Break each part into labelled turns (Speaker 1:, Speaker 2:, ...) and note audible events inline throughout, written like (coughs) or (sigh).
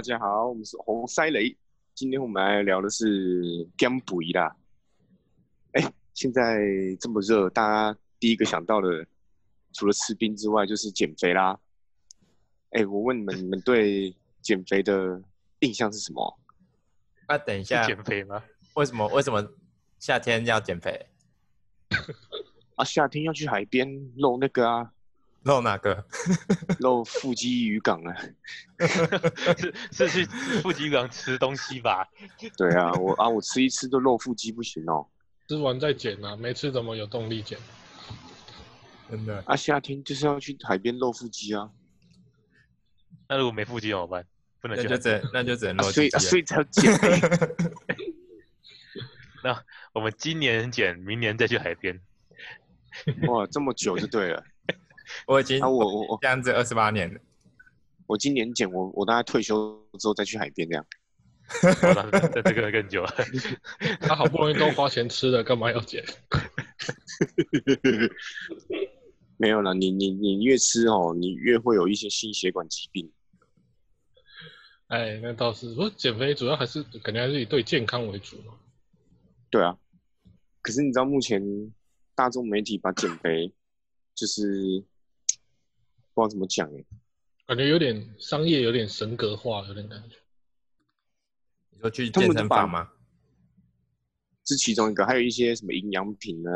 Speaker 1: 大家好，我们是红塞雷，今天我们来聊的是减肥啦。哎，现在这么热，大家第一个想到的，除了吃冰之外，就是减肥啦。哎，我问你们，你们对减肥的印象是什么？
Speaker 2: 那等一下，
Speaker 3: 减肥吗？
Speaker 2: 为什么？为什么夏天要减肥？(laughs)
Speaker 1: 啊，夏天要去海边露那个啊，
Speaker 2: 露哪个？(laughs)
Speaker 1: 露腹肌渔港啊。(laughs)
Speaker 3: 是是去腹肌渔港吃东西吧？(laughs)
Speaker 1: 对啊，我啊，我吃一吃就露腹肌不行哦。
Speaker 4: 吃完再减啊，没吃怎么有动力减？
Speaker 2: 真的
Speaker 1: 啊，夏天就是要去海边露腹肌啊。
Speaker 3: 那如果没腹肌怎么办？不能去
Speaker 2: 那就只能那就只能
Speaker 1: 啊所以。所以才要减肥。
Speaker 3: 那我们今年减，明年再去海边。
Speaker 1: 哇，这么久就对了。
Speaker 2: 我已经
Speaker 1: 啊，我我我
Speaker 2: 这样子二十八年了。
Speaker 1: 我今年减，我我大概退休之后再去海边这样。
Speaker 3: 好了，这这个更久了。(laughs)
Speaker 4: 他好不容易都花钱吃了，干嘛要减？(laughs)
Speaker 1: 没有啦，你你你越吃哦，你越会有一些心血管疾病。
Speaker 4: 哎，那倒是，不过减肥主要还是肯定还是以对健康为主嘛。
Speaker 1: 对啊，可是你知道目前大众媒体把减肥就是不知道怎么讲哎，
Speaker 4: 感觉有点商业，有点神格化，有点感觉。
Speaker 2: 你说去健身房吗？
Speaker 1: 是其中一个，还有一些什么营养品呢，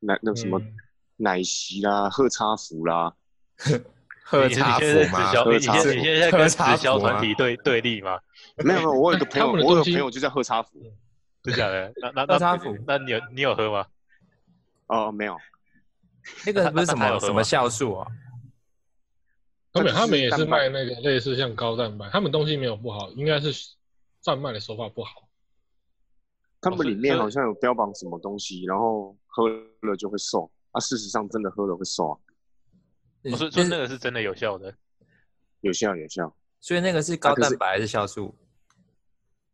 Speaker 1: 奶那什么
Speaker 4: 嗯
Speaker 1: 奶昔啦、喝茶服啦，(laughs)
Speaker 2: 喝
Speaker 3: 你
Speaker 2: 茶服
Speaker 3: 你现在在
Speaker 2: 吗？
Speaker 3: 你
Speaker 1: 喝茶服
Speaker 3: 现在你现在跟
Speaker 2: 喝茶
Speaker 3: 直销团体对对立吗？
Speaker 1: 没有没有，我有一个朋友，我有个朋友就在喝茶服。
Speaker 3: 是假的？(laughs) 那那那
Speaker 2: 喝茶服
Speaker 3: 那你有你有喝吗？
Speaker 1: 哦，没有，
Speaker 2: 那个不是什么什么酵素哦？
Speaker 4: 他们他们也是卖那个类似像高蛋白，他们东西没有不好，应该是贩卖的手法不好。
Speaker 1: 他们里面好像有标榜什么东西，然后喝了就会瘦啊。事实上真的喝了会瘦啊，
Speaker 3: 我说
Speaker 2: 就是
Speaker 3: 说那个是真的有效的。
Speaker 1: 有效有效。
Speaker 2: 所以那个是高蛋白还是酵素？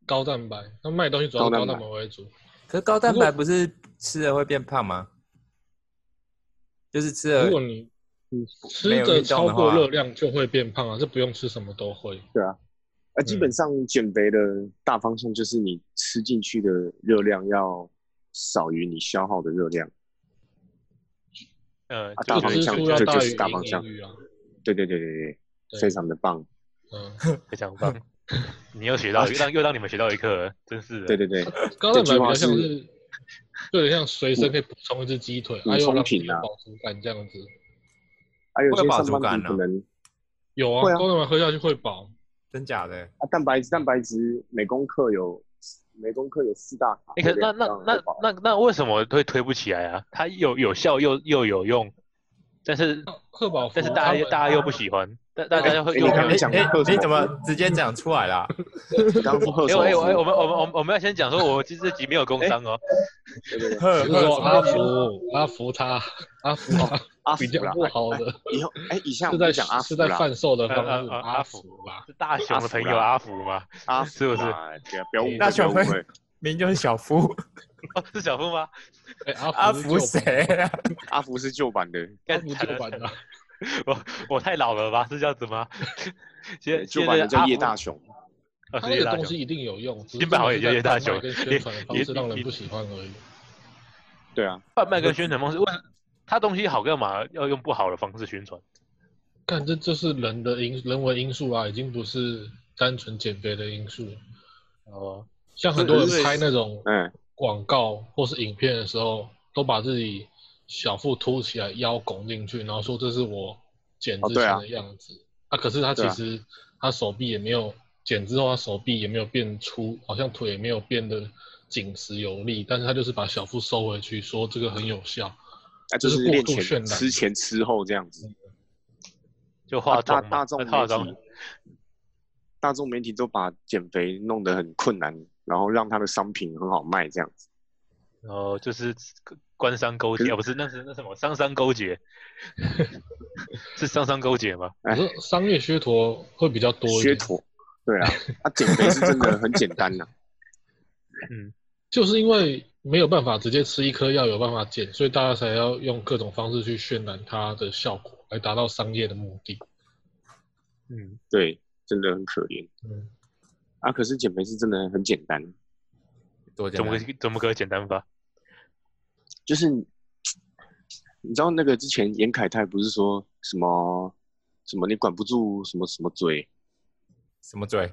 Speaker 4: 高蛋白，他们卖东西主要是高
Speaker 1: 高蛋白
Speaker 4: 为主。
Speaker 2: 可是高蛋白不是吃了会变胖吗？就是吃了
Speaker 4: 如果你你吃
Speaker 2: 没有
Speaker 4: 的超过热量就会变胖啊，这不用吃什么都会。
Speaker 1: 对啊，啊，基本上减肥的大方向就是你吃进去的热量要少于你消耗的热量。
Speaker 3: 呃，
Speaker 1: 啊大方向就是大方向。对对对对对，非常的棒。
Speaker 4: 嗯，(laughs)
Speaker 3: 非常棒。你又学到又让又让你们学到一课，真是的。
Speaker 1: 对对对，
Speaker 4: 高蛋白比较像是，有点像随身可以补充一只鸡腿，
Speaker 1: 补
Speaker 4: 还有
Speaker 1: 品啊
Speaker 4: 饱足感这样子。
Speaker 1: 还有
Speaker 2: 会有饱
Speaker 1: 些上班
Speaker 2: 足感
Speaker 1: 可能
Speaker 4: 有啊，
Speaker 1: 有啊
Speaker 4: 高蛋白喝下去会饱。
Speaker 2: 真假的？
Speaker 1: 啊，蛋白质蛋白质每公克有每公克有四大卡。
Speaker 3: 欸、可是那那那那那为什么会推不起来啊？它有有效又又有用，但是
Speaker 4: 贺宝福
Speaker 3: 但是大家大家又不喜欢，大大家会
Speaker 1: 哎
Speaker 3: 又没
Speaker 1: 讲
Speaker 2: 你怎么直接讲出来啦？
Speaker 1: 刚刚说喝
Speaker 3: 哎哎
Speaker 1: 手
Speaker 3: 哎，我们我们我们我们要先讲说，我其实这集没有工伤哦。
Speaker 1: 对对对，
Speaker 2: 喝
Speaker 4: 就是说阿福阿福他阿福他
Speaker 1: 阿福
Speaker 4: 比较不好的，
Speaker 1: 以后哎，以下
Speaker 4: 是在
Speaker 1: 讲阿
Speaker 4: 是在贩售的方式，阿
Speaker 3: 福
Speaker 4: 福吧。
Speaker 3: 是大雄的朋友
Speaker 1: 阿
Speaker 3: 阿福吗？
Speaker 1: 阿福
Speaker 3: 是不是
Speaker 1: 不要误会，
Speaker 2: 那小朋友
Speaker 1: 不要误会。
Speaker 2: 明明就是小夫，(laughs)
Speaker 3: 哦，是小夫吗？
Speaker 4: 哎，阿
Speaker 2: 阿福谁啊？(laughs)
Speaker 1: 阿福是旧版的，
Speaker 4: 阿
Speaker 3: 干
Speaker 4: 福旧版的啊，
Speaker 3: 我我太老了吧？是这样子吗？(laughs) 现
Speaker 1: 旧版的叫叶大
Speaker 3: 雄，
Speaker 1: 雄。
Speaker 3: 啊
Speaker 4: 他
Speaker 3: 是叶大雄
Speaker 4: 那个东西。一定有用，
Speaker 3: 新版好也叫叶大雄
Speaker 4: 在贩卖跟宣传方
Speaker 3: 也
Speaker 4: 式让人
Speaker 3: 也
Speaker 4: 不喜欢而已。
Speaker 1: 对啊，
Speaker 3: 贩卖跟宣传方式，为他东西好干嘛要用不好的方式宣传？
Speaker 4: 看，这就是人的因人为因素啊，已经不是单纯减肥的因素了。
Speaker 3: 哦，
Speaker 4: 像很多人拍那种
Speaker 1: 嗯，
Speaker 4: 广告或是影片的时候，都把自己小腹凸起来，腰拱进去，然后说这是我减之前的样子。啊，可是他其实他手臂也没有减之后，他手臂也没有变粗，好像腿也没有变得紧实有力，但是他就是把小腹收回去，说这个很有效。
Speaker 1: 啊就
Speaker 4: 是过度渲染
Speaker 1: 吃前、吃后这样子。
Speaker 3: 就化
Speaker 1: 啊大，大众
Speaker 3: 化妆
Speaker 1: 媒体，大众媒体都把减肥弄得很困难，然后让他的商品很好卖这样子。
Speaker 3: 然后就是官商勾结，不是，那是那什么商商勾结，(laughs) 是商商勾结吗？
Speaker 1: 哎
Speaker 4: 可是商业噱头会比较多一点，
Speaker 1: 噱头，对啊，啊，减肥是真的很简单呐、(laughs)
Speaker 3: 嗯，
Speaker 4: 就是因为没有办法直接吃一颗药有办法减，所以大家才要用各种方式去渲染它的效果，来达到商业的目的。
Speaker 3: 嗯，
Speaker 1: 对，真的很可怜。
Speaker 4: 嗯，
Speaker 1: 啊，可是减肥是真的很简单，
Speaker 3: 怎么
Speaker 2: 多简单
Speaker 3: 个怎么个简单法？
Speaker 1: 就是你知道那个之前严凯泰不是说什么什么你管不住什么什么嘴
Speaker 2: 什么嘴？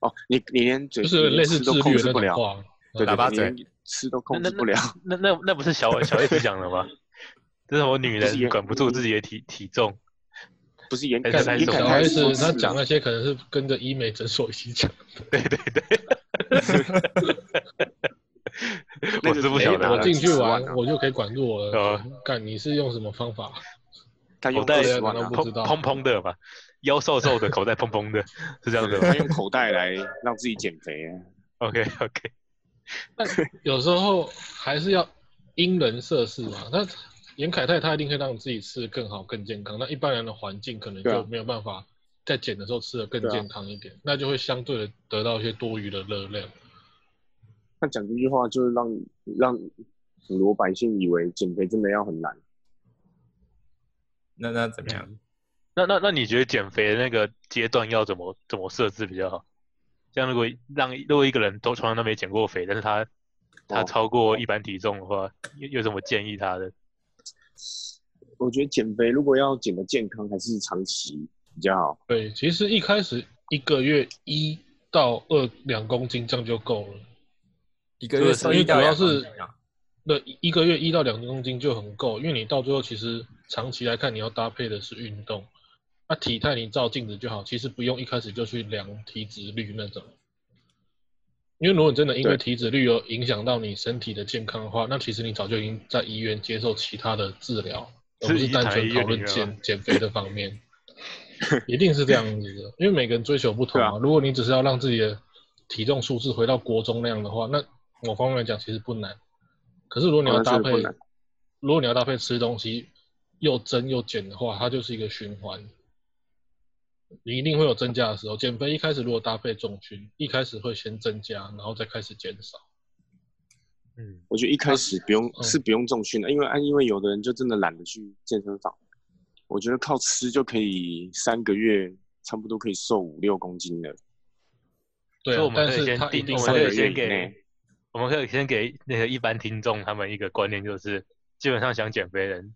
Speaker 1: 哦，你你连嘴
Speaker 4: 就是类似
Speaker 1: 吃都
Speaker 4: 自律的那
Speaker 1: 控制不了，
Speaker 4: 种话。
Speaker 1: 对对对，
Speaker 2: 喇叭嘴
Speaker 1: 你连吃都
Speaker 3: 那那
Speaker 1: 控制不了。
Speaker 3: 那那那那不是小小 S 讲的吗？(laughs) 这是我女
Speaker 1: 不是也
Speaker 3: 人管不住自己的体体重，
Speaker 1: 不是严
Speaker 3: 哎
Speaker 1: 凯严
Speaker 3: 这才是
Speaker 4: 小
Speaker 1: 凯泰是
Speaker 4: S 他讲那些可能是跟着医美诊所一起讲，
Speaker 3: 对对对，我
Speaker 1: 是
Speaker 3: 是不晓得
Speaker 4: 我进去
Speaker 1: 10万啊
Speaker 4: 玩我就可以管住我
Speaker 3: 哦
Speaker 4: 了。干，你是用什么方法？
Speaker 1: 他用
Speaker 3: 口袋
Speaker 1: 二十万啊
Speaker 4: 都不，知道
Speaker 3: 砰砰的吧，腰瘦瘦的，(laughs) 口袋砰砰的，是这样子吗
Speaker 1: 他用口袋来让自己减肥啊。
Speaker 3: ？OK OK，
Speaker 4: 但有时候还是要因人设事嘛。那严凯泰他一定可以让自己吃的更好、更健康，那一般人的环境可能就没有办法在减的时候吃的更健康一点，那就会相对的得到一些多余的热量。
Speaker 1: 那讲这句话就是让让普罗百姓以为减肥真的要很难。
Speaker 2: 那那怎么样？
Speaker 3: 那那那你觉得减肥的那个阶段要怎么怎么设置比较好？像如果让如果一个人都从来都没减过肥，但是他他
Speaker 1: 哦
Speaker 3: 超过一般体重的话，有有什么建议他的？
Speaker 1: 我觉得减肥如果要减的健康，还是长期比较好。
Speaker 4: 对，其实一开始一个月一到二两公斤这样就够了。
Speaker 2: 一个月瘦
Speaker 4: 因为
Speaker 2: 一到两
Speaker 4: 主要是
Speaker 2: 公斤啊
Speaker 4: 对，一一个月一到两公斤就很够，因为你到最后其实长期来看，你要搭配的是运动。那体态你照镜子就好，其实不用一开始就去量体脂率那种。因为如果你真的因为
Speaker 1: 对
Speaker 4: 体脂率有影响到你身体的健康的话，那其实你早就已经在医院接受其他的治疗，而不是单纯讨论减减肥的方面。(laughs) 一定是这样子的，因为每个人追求不同
Speaker 1: 对
Speaker 4: 啊。如果你只是要让自己的体重数字回到国中那样的话，那某方面来讲其实不难。可是如果你要搭配如果你要搭配吃东西又增又减的话，它就是一个循环。你一定会有增加的时候。减肥一开始如果搭配重训，一开始会先增加，然后再开始减少。
Speaker 3: 嗯，
Speaker 1: 我觉得一开始不用、
Speaker 4: 嗯
Speaker 1: 是不用重训的，因为啊，因为有的人就真的懒得去健身房。我觉得靠吃就可以三个月差不多可以瘦五六公斤的。
Speaker 4: 对
Speaker 3: 我，们
Speaker 4: 啊但是
Speaker 3: 可以先定，
Speaker 4: 定
Speaker 3: 我们
Speaker 1: 三个
Speaker 3: 可以先给
Speaker 1: 月以内，
Speaker 3: 我们可以先给那个一般听众他们一个观念，就是基本上想减肥的人，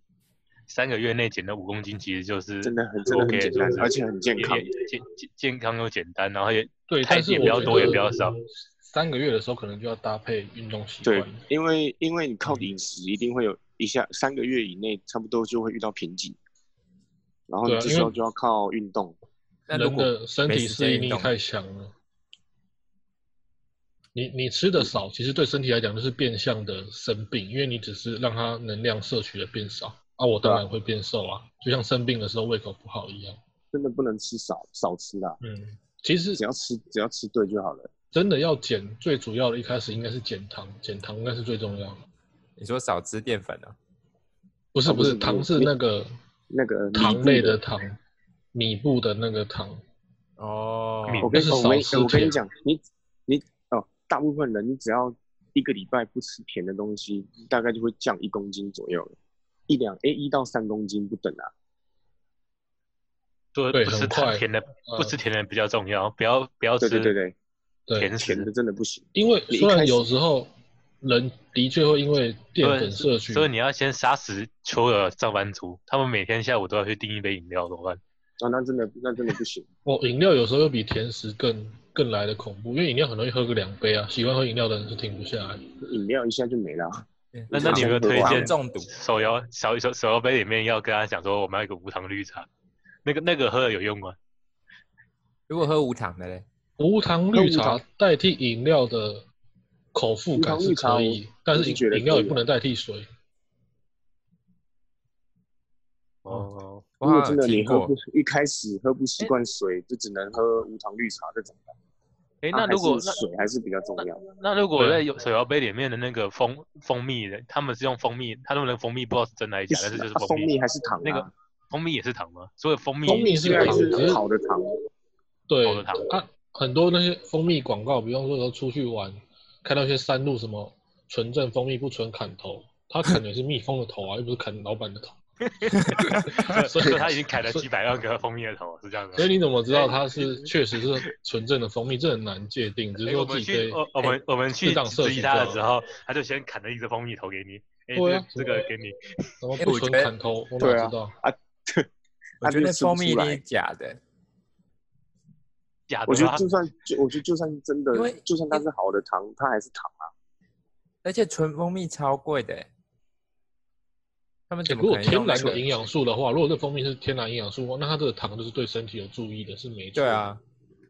Speaker 3: 三个月内减了五公斤，其实就是
Speaker 1: 真的很真的很简单而且很健康
Speaker 3: 健健健康又简单，然后也
Speaker 4: 对，
Speaker 3: 太
Speaker 4: 但是
Speaker 3: 也不要多也
Speaker 4: 得
Speaker 3: 不要少。
Speaker 4: 三个月的时候可能就要搭配运动习
Speaker 1: 对
Speaker 4: 惯。，
Speaker 1: 因为因为你靠饮食一定会有一下三个月以内差不多就会遇到瓶颈，然后你这时候就要靠运动。
Speaker 4: 人
Speaker 2: 那如果
Speaker 4: 的身体适应力太强了。你你吃的少，其实对身体来讲就是变相的生病，因为你只是让它能量摄取的变少啊，我当然会变瘦啊，就像生病的时候胃口不好一样。
Speaker 1: 真的不能吃少少吃啦，
Speaker 4: 嗯，其实
Speaker 1: 只要吃只要吃对就好了。
Speaker 4: 真的要减，最主要的一开始应该是减糖，减糖应该是最重要的。
Speaker 2: 你说少吃淀粉啊？
Speaker 4: 不是不是，糖是那个
Speaker 1: 那个
Speaker 4: 糖类的糖，米布的那个糖。
Speaker 2: 哦，
Speaker 1: 我跟
Speaker 4: 但是
Speaker 1: 我跟
Speaker 4: 少吃甜
Speaker 1: 我跟你讲，你你哦，大部分人你只要一个礼拜不吃甜的东西，大概就会降一公斤左右了，一两诶一到三公斤不等啊。
Speaker 3: 对，不吃
Speaker 4: 太
Speaker 3: 甜的，不
Speaker 4: 呃
Speaker 3: 吃甜的比较重要，不要不要吃
Speaker 1: 对对对对，
Speaker 3: 甜食
Speaker 1: 甜的。真的不行。
Speaker 4: 因为虽然有时候人的确会因为淀粉摄取，
Speaker 3: 所以你要先杀死所有的上班族，他们每天下午都要去订一杯饮料，怎么办？
Speaker 1: 啊，那真的那真的不行。(laughs)
Speaker 4: 哦，饮料有时候又比甜食更更来的恐怖，因为饮料很容易喝个两杯啊，喜欢喝饮料的人是停不下来。
Speaker 1: 饮料一下就没了。
Speaker 3: 那那你有没有推荐
Speaker 2: 中毒？
Speaker 3: 手摇小手手摇杯里面要跟他讲说，我们要一个无糖绿茶，那个那个喝了有用吗？
Speaker 2: 如果喝无糖的嘞，
Speaker 4: 无糖绿茶代替饮料的口腹感是可以，但是饮饮料也不能代替水。
Speaker 3: 哦，
Speaker 1: 如果真的你喝不，一开始喝不习惯水，就只能喝无糖绿茶这种的。
Speaker 3: 哎，
Speaker 1: 啊
Speaker 3: 那如果
Speaker 1: 还是水还是比较重要。
Speaker 3: 那如果在有手摇杯里面的那个蜂蜂蜜的，他们是用蜂蜜，他们的蜂蜜不知道是真的还是假，但是就是
Speaker 1: 啊蜂
Speaker 3: 蜜
Speaker 1: 蜜还是糖啊？
Speaker 3: 那个蜂蜜也是糖吗？所以蜂蜜
Speaker 4: 蜂蜜是糖只是
Speaker 1: 是好的糖。
Speaker 4: 对
Speaker 3: 好的糖
Speaker 4: 啊，很多那些蜂蜜广告，比方说出去玩，看到一些山路什么纯正蜂蜜不纯砍头，他砍的是蜜蜂的头啊，又不是砍老板的头。(laughs)
Speaker 3: 所以说他已经砍了几百万个蜂蜜的头，是这样子吗。
Speaker 4: 所以你怎么知道它是确实是纯正的蜂蜜？这很难界定，只是
Speaker 3: 哎我们去
Speaker 4: 说自己可以。
Speaker 3: 我我们我们去
Speaker 4: 适当摄
Speaker 3: 质疑他的时候，他就先砍了一只蜂蜜头给你，哎，这个这个给你，(laughs)
Speaker 4: 什么不纯砍头，我
Speaker 1: 对啊
Speaker 4: 哪知道？
Speaker 1: 啊，
Speaker 2: 我觉得 (laughs) 蜂蜜一
Speaker 1: 出来
Speaker 2: 定是假的，
Speaker 3: 假的吗
Speaker 1: 我觉得就算就我觉得就算是真的
Speaker 2: 因为，
Speaker 1: 就算它是好的糖，它还是糖啊。
Speaker 2: 而且纯蜂蜜超贵的欸，他们
Speaker 4: 欸
Speaker 2: 怎么
Speaker 4: 如果天？然的营养素的话，如果这蜂蜜是天然营养素，那它这个糖就是对身体有注意的，是没错。
Speaker 2: 对。啊，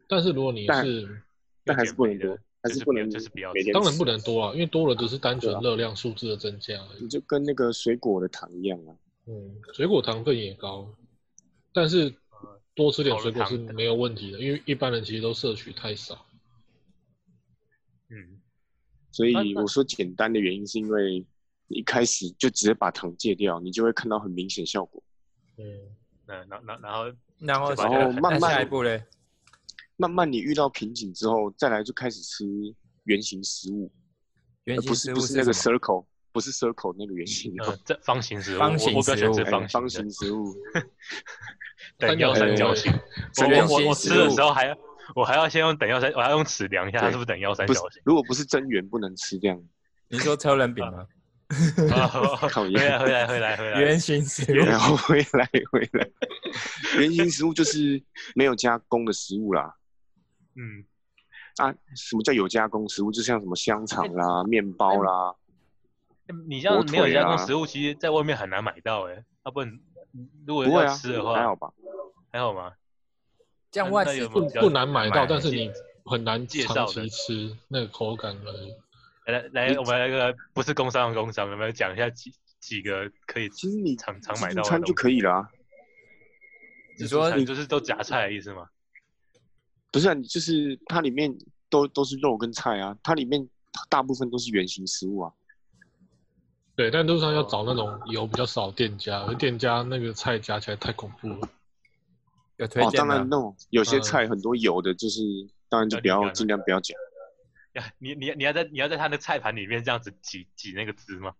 Speaker 4: 但是如果你是，
Speaker 1: 但还是不能
Speaker 3: 的
Speaker 1: 多，还
Speaker 3: 是是
Speaker 1: 不能
Speaker 3: 就是不要吃
Speaker 1: 每天
Speaker 4: 当然不能多啊，因为多了只是单纯热量数字的增加而已。
Speaker 1: 你就跟那个水果的糖一样啊。
Speaker 4: 嗯，水果糖分也高，但是多吃点水果是没有问题的，因为一般人其实都摄取太少。
Speaker 3: 嗯，
Speaker 1: 所以我说简单的原因是因为你一开始就直接把糖戒掉，你就会看到很明显效果。
Speaker 4: 嗯，
Speaker 3: 那然然然后
Speaker 2: 然后
Speaker 3: 然
Speaker 1: 后慢
Speaker 2: 慢下
Speaker 1: 慢
Speaker 2: 一步嘞，
Speaker 1: 慢慢你遇到瓶颈之后，再来就开始吃原型食物，
Speaker 2: 原型
Speaker 1: 而不是不是那个 circle，不是 circle 那个原型，
Speaker 3: 呃，这方形食物，
Speaker 2: 方形食物
Speaker 3: 方形
Speaker 1: 食物。(laughs)
Speaker 3: 等腰
Speaker 4: 三角
Speaker 3: 形。(laughs) 我我我我吃的时候还要我还要先用等腰三，我要用尺量一下它是不是等腰三角形。，
Speaker 1: 如果不是真圆不能吃这样。
Speaker 2: 你说超人饼吗？
Speaker 3: 啊
Speaker 1: 讨
Speaker 3: 回来
Speaker 1: 厌
Speaker 3: 回来回来回来。
Speaker 2: 原形食物，
Speaker 1: 然后回来回来，原型食物就是没有加工的食物啦。
Speaker 3: 嗯，
Speaker 1: 啊，什么叫有加工食物？就像什么香肠啦、面包啦，
Speaker 3: 你这样没有加工食物，其实在外面很难买到哎。要不然如果要
Speaker 1: 不会啊
Speaker 3: 吃的话，
Speaker 1: 还好吧？
Speaker 3: 还好吗？
Speaker 2: 这样外食
Speaker 4: 不不难买到，但是你很难
Speaker 3: 介绍
Speaker 4: 长期吃那个口感而已。
Speaker 3: 来来，我们来个不是工商的工商，有没有讲一下几几个可以
Speaker 1: 其实你
Speaker 3: 常常买到的东西
Speaker 1: 助餐就可以了啊。
Speaker 2: 你说
Speaker 3: 你就是都夹菜的意思吗？
Speaker 1: 不是啊，你就是它里面都都是肉跟菜啊，它里面大部分都是圆形食物啊。
Speaker 4: 对，但路上要找那种油比较少店家，而店家那个菜夹起来太恐怖了。
Speaker 1: 哦，
Speaker 2: 有推荐吗
Speaker 1: 当然？那种有些
Speaker 4: 嗯
Speaker 1: 菜很多油的，就是当然就不要尽量不要讲。(laughs)
Speaker 3: 呀，你你你要在你要在他的菜盘里面这样子挤挤那个汁吗？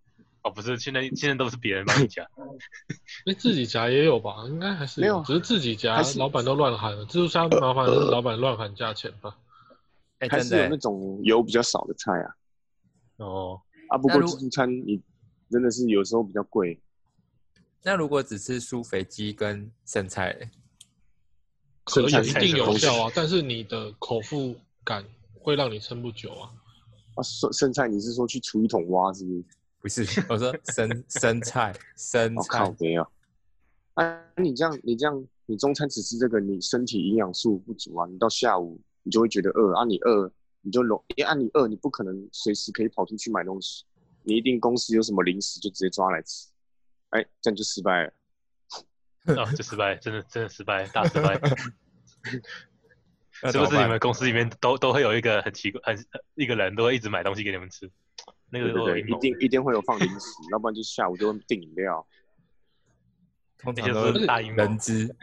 Speaker 3: 哦，不是，现在现在都是别人帮你夹。(laughs)
Speaker 4: 那自己夹也有吧？应该还是
Speaker 1: 没有
Speaker 4: 只是自己夹老板都乱喊了。自助餐麻烦是老板乱喊价钱吧？(coughs)
Speaker 2: 哎，
Speaker 1: 还是有那种油比较少的菜啊。
Speaker 3: 哦，
Speaker 1: 啊，不过自助餐你真的是有时候比较贵。
Speaker 2: 那如果只吃酥肥鸡跟剩菜，
Speaker 4: 可以一定有效啊，但是你的口腹感会让你撑不久啊。
Speaker 1: 啊，剩剩菜你是说去厨一桶蛙是不是？
Speaker 2: 不是，(laughs) 我说生生菜，生
Speaker 1: 我、靠
Speaker 2: 菜，
Speaker 1: 没有。啊，你这样你这样你中餐只吃这个，你身体营养素不足啊，你到下午你就会觉得饿啊，你饿你就容，因为啊你饿你不可能随时可以跑出去买东西，你一定公司有什么零食就直接抓来吃，哎，这样就失败了。
Speaker 3: 哦，就失败，真的真的失败，大失败。(laughs) 是不是你们公司里面都都会有一个很奇怪、很一个人都会一直买东西给你们吃？那个
Speaker 1: 对对对，一定一定会有放零食，(laughs) 要不然就下午就会订饮料。
Speaker 2: 通常都是
Speaker 3: 大阴谋
Speaker 2: 人资，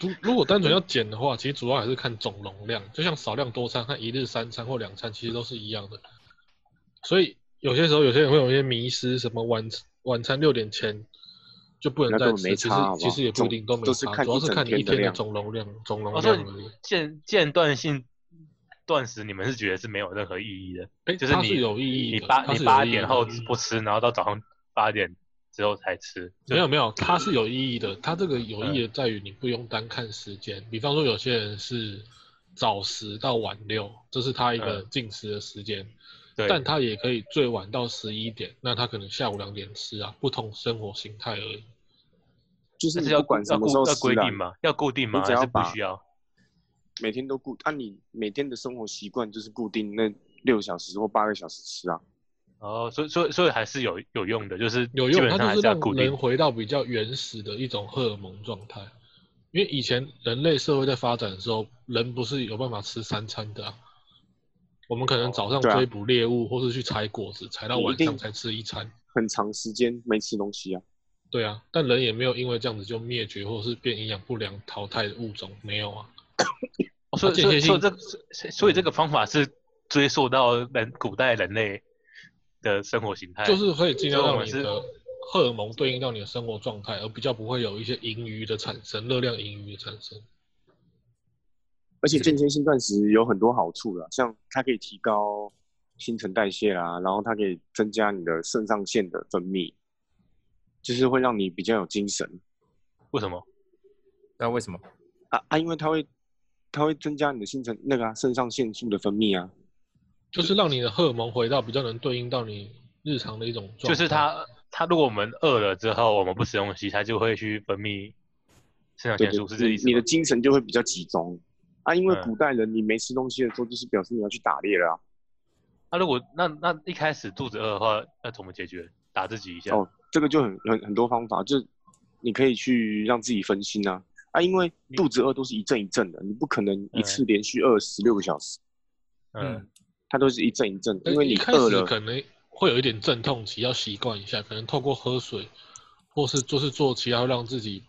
Speaker 4: 如如果单纯要减的话，其实主要还是看总容量，就像少量多餐和一日三餐或两餐其实都是一样的。所以有些时候有些人会有一些迷失，什么晚晚餐六点前就不能再吃，其实其实也不一定都没差，主要是
Speaker 1: 看
Speaker 4: 你一天的总容量总容量而已。
Speaker 3: 间间断性断食，你们是觉得是没有任何意义的？
Speaker 4: 哎，
Speaker 3: 就是你
Speaker 4: 有意义
Speaker 3: 你八你八点后不吃，然后到早上八点之后才吃，
Speaker 4: 没有没有，它是有意义的。它这个有意义
Speaker 3: 嗯
Speaker 4: 的在于你不用单看时间，比方说有些人是早十到晚六，这是他一个
Speaker 3: 嗯
Speaker 4: 进食的时间，
Speaker 3: 对，
Speaker 4: 但他也可以最晚到十一点，那他可能下午两点吃啊，不同生活形态而已。
Speaker 1: 就是
Speaker 3: 要
Speaker 1: 管什么时候
Speaker 3: 要规定吗？要固定吗？还是不
Speaker 1: 你只要把
Speaker 3: 需要？
Speaker 1: 每天都固，按、你每天的生活习惯就是固定那六小时或八个小时吃啊。
Speaker 3: 哦，所以所以所以还是有有用的，就是
Speaker 4: 有用，它就是让
Speaker 3: 要固定
Speaker 4: 人。回到比较原始的一种荷尔蒙状态。因为以前人类社会在发展的时候，人不是有办法吃三餐的啊。我们可能早上追捕猎物，或是去采果子，采到晚上才吃一餐。
Speaker 1: 很长时间没吃东西啊，
Speaker 4: 对啊，但人也没有因为这样子就灭绝，或是变营养不良淘汰的物种，没有啊。(coughs)
Speaker 3: 哦所以
Speaker 4: 间歇性
Speaker 3: 所以所以这个所以这个方法是追溯到人古代人类的生活形态，
Speaker 4: 就是可以尽量让你的荷尔蒙对应到你的生活状态，而比较不会有一些盈余的产生，热量盈余的产生。
Speaker 1: 而且间歇性断食有很多好处啦，像它可以提高新陈代谢啦，然后它可以增加你的肾上腺的分泌，就是会让你比较有精神
Speaker 3: 为什么？
Speaker 2: 那为什么？
Speaker 1: 啊啊，因为它会它会增加你的新陈那个啊肾上腺素的分泌啊。
Speaker 4: 就是让你的荷尔蒙回到比较能对应到你日常的一种状态。
Speaker 3: 就是它它如果我们饿了之后，我们不吃东西，它就会去分泌肾上腺素，是这意思？
Speaker 1: 你的精神就会比较集中啊。因为
Speaker 3: 嗯
Speaker 1: 古代人你没吃东西的时候，就是表示你要去打猎了啊。
Speaker 3: 那如果那那一开始肚子饿的话，要怎么解决？打自己一下。
Speaker 1: 哦，这个就很很很多方法，就是你可以去让自己分心啊啊，因为肚子饿都是一阵一阵的，你不可能一次连续饿十六个小时，
Speaker 3: 嗯，
Speaker 1: 它都是一阵一阵的，
Speaker 4: 呃
Speaker 1: 因为你
Speaker 4: 一开
Speaker 1: 饿了，
Speaker 4: 始可能会有一点阵痛期，要习惯一下，可能透过喝水，或是就是做其他让自己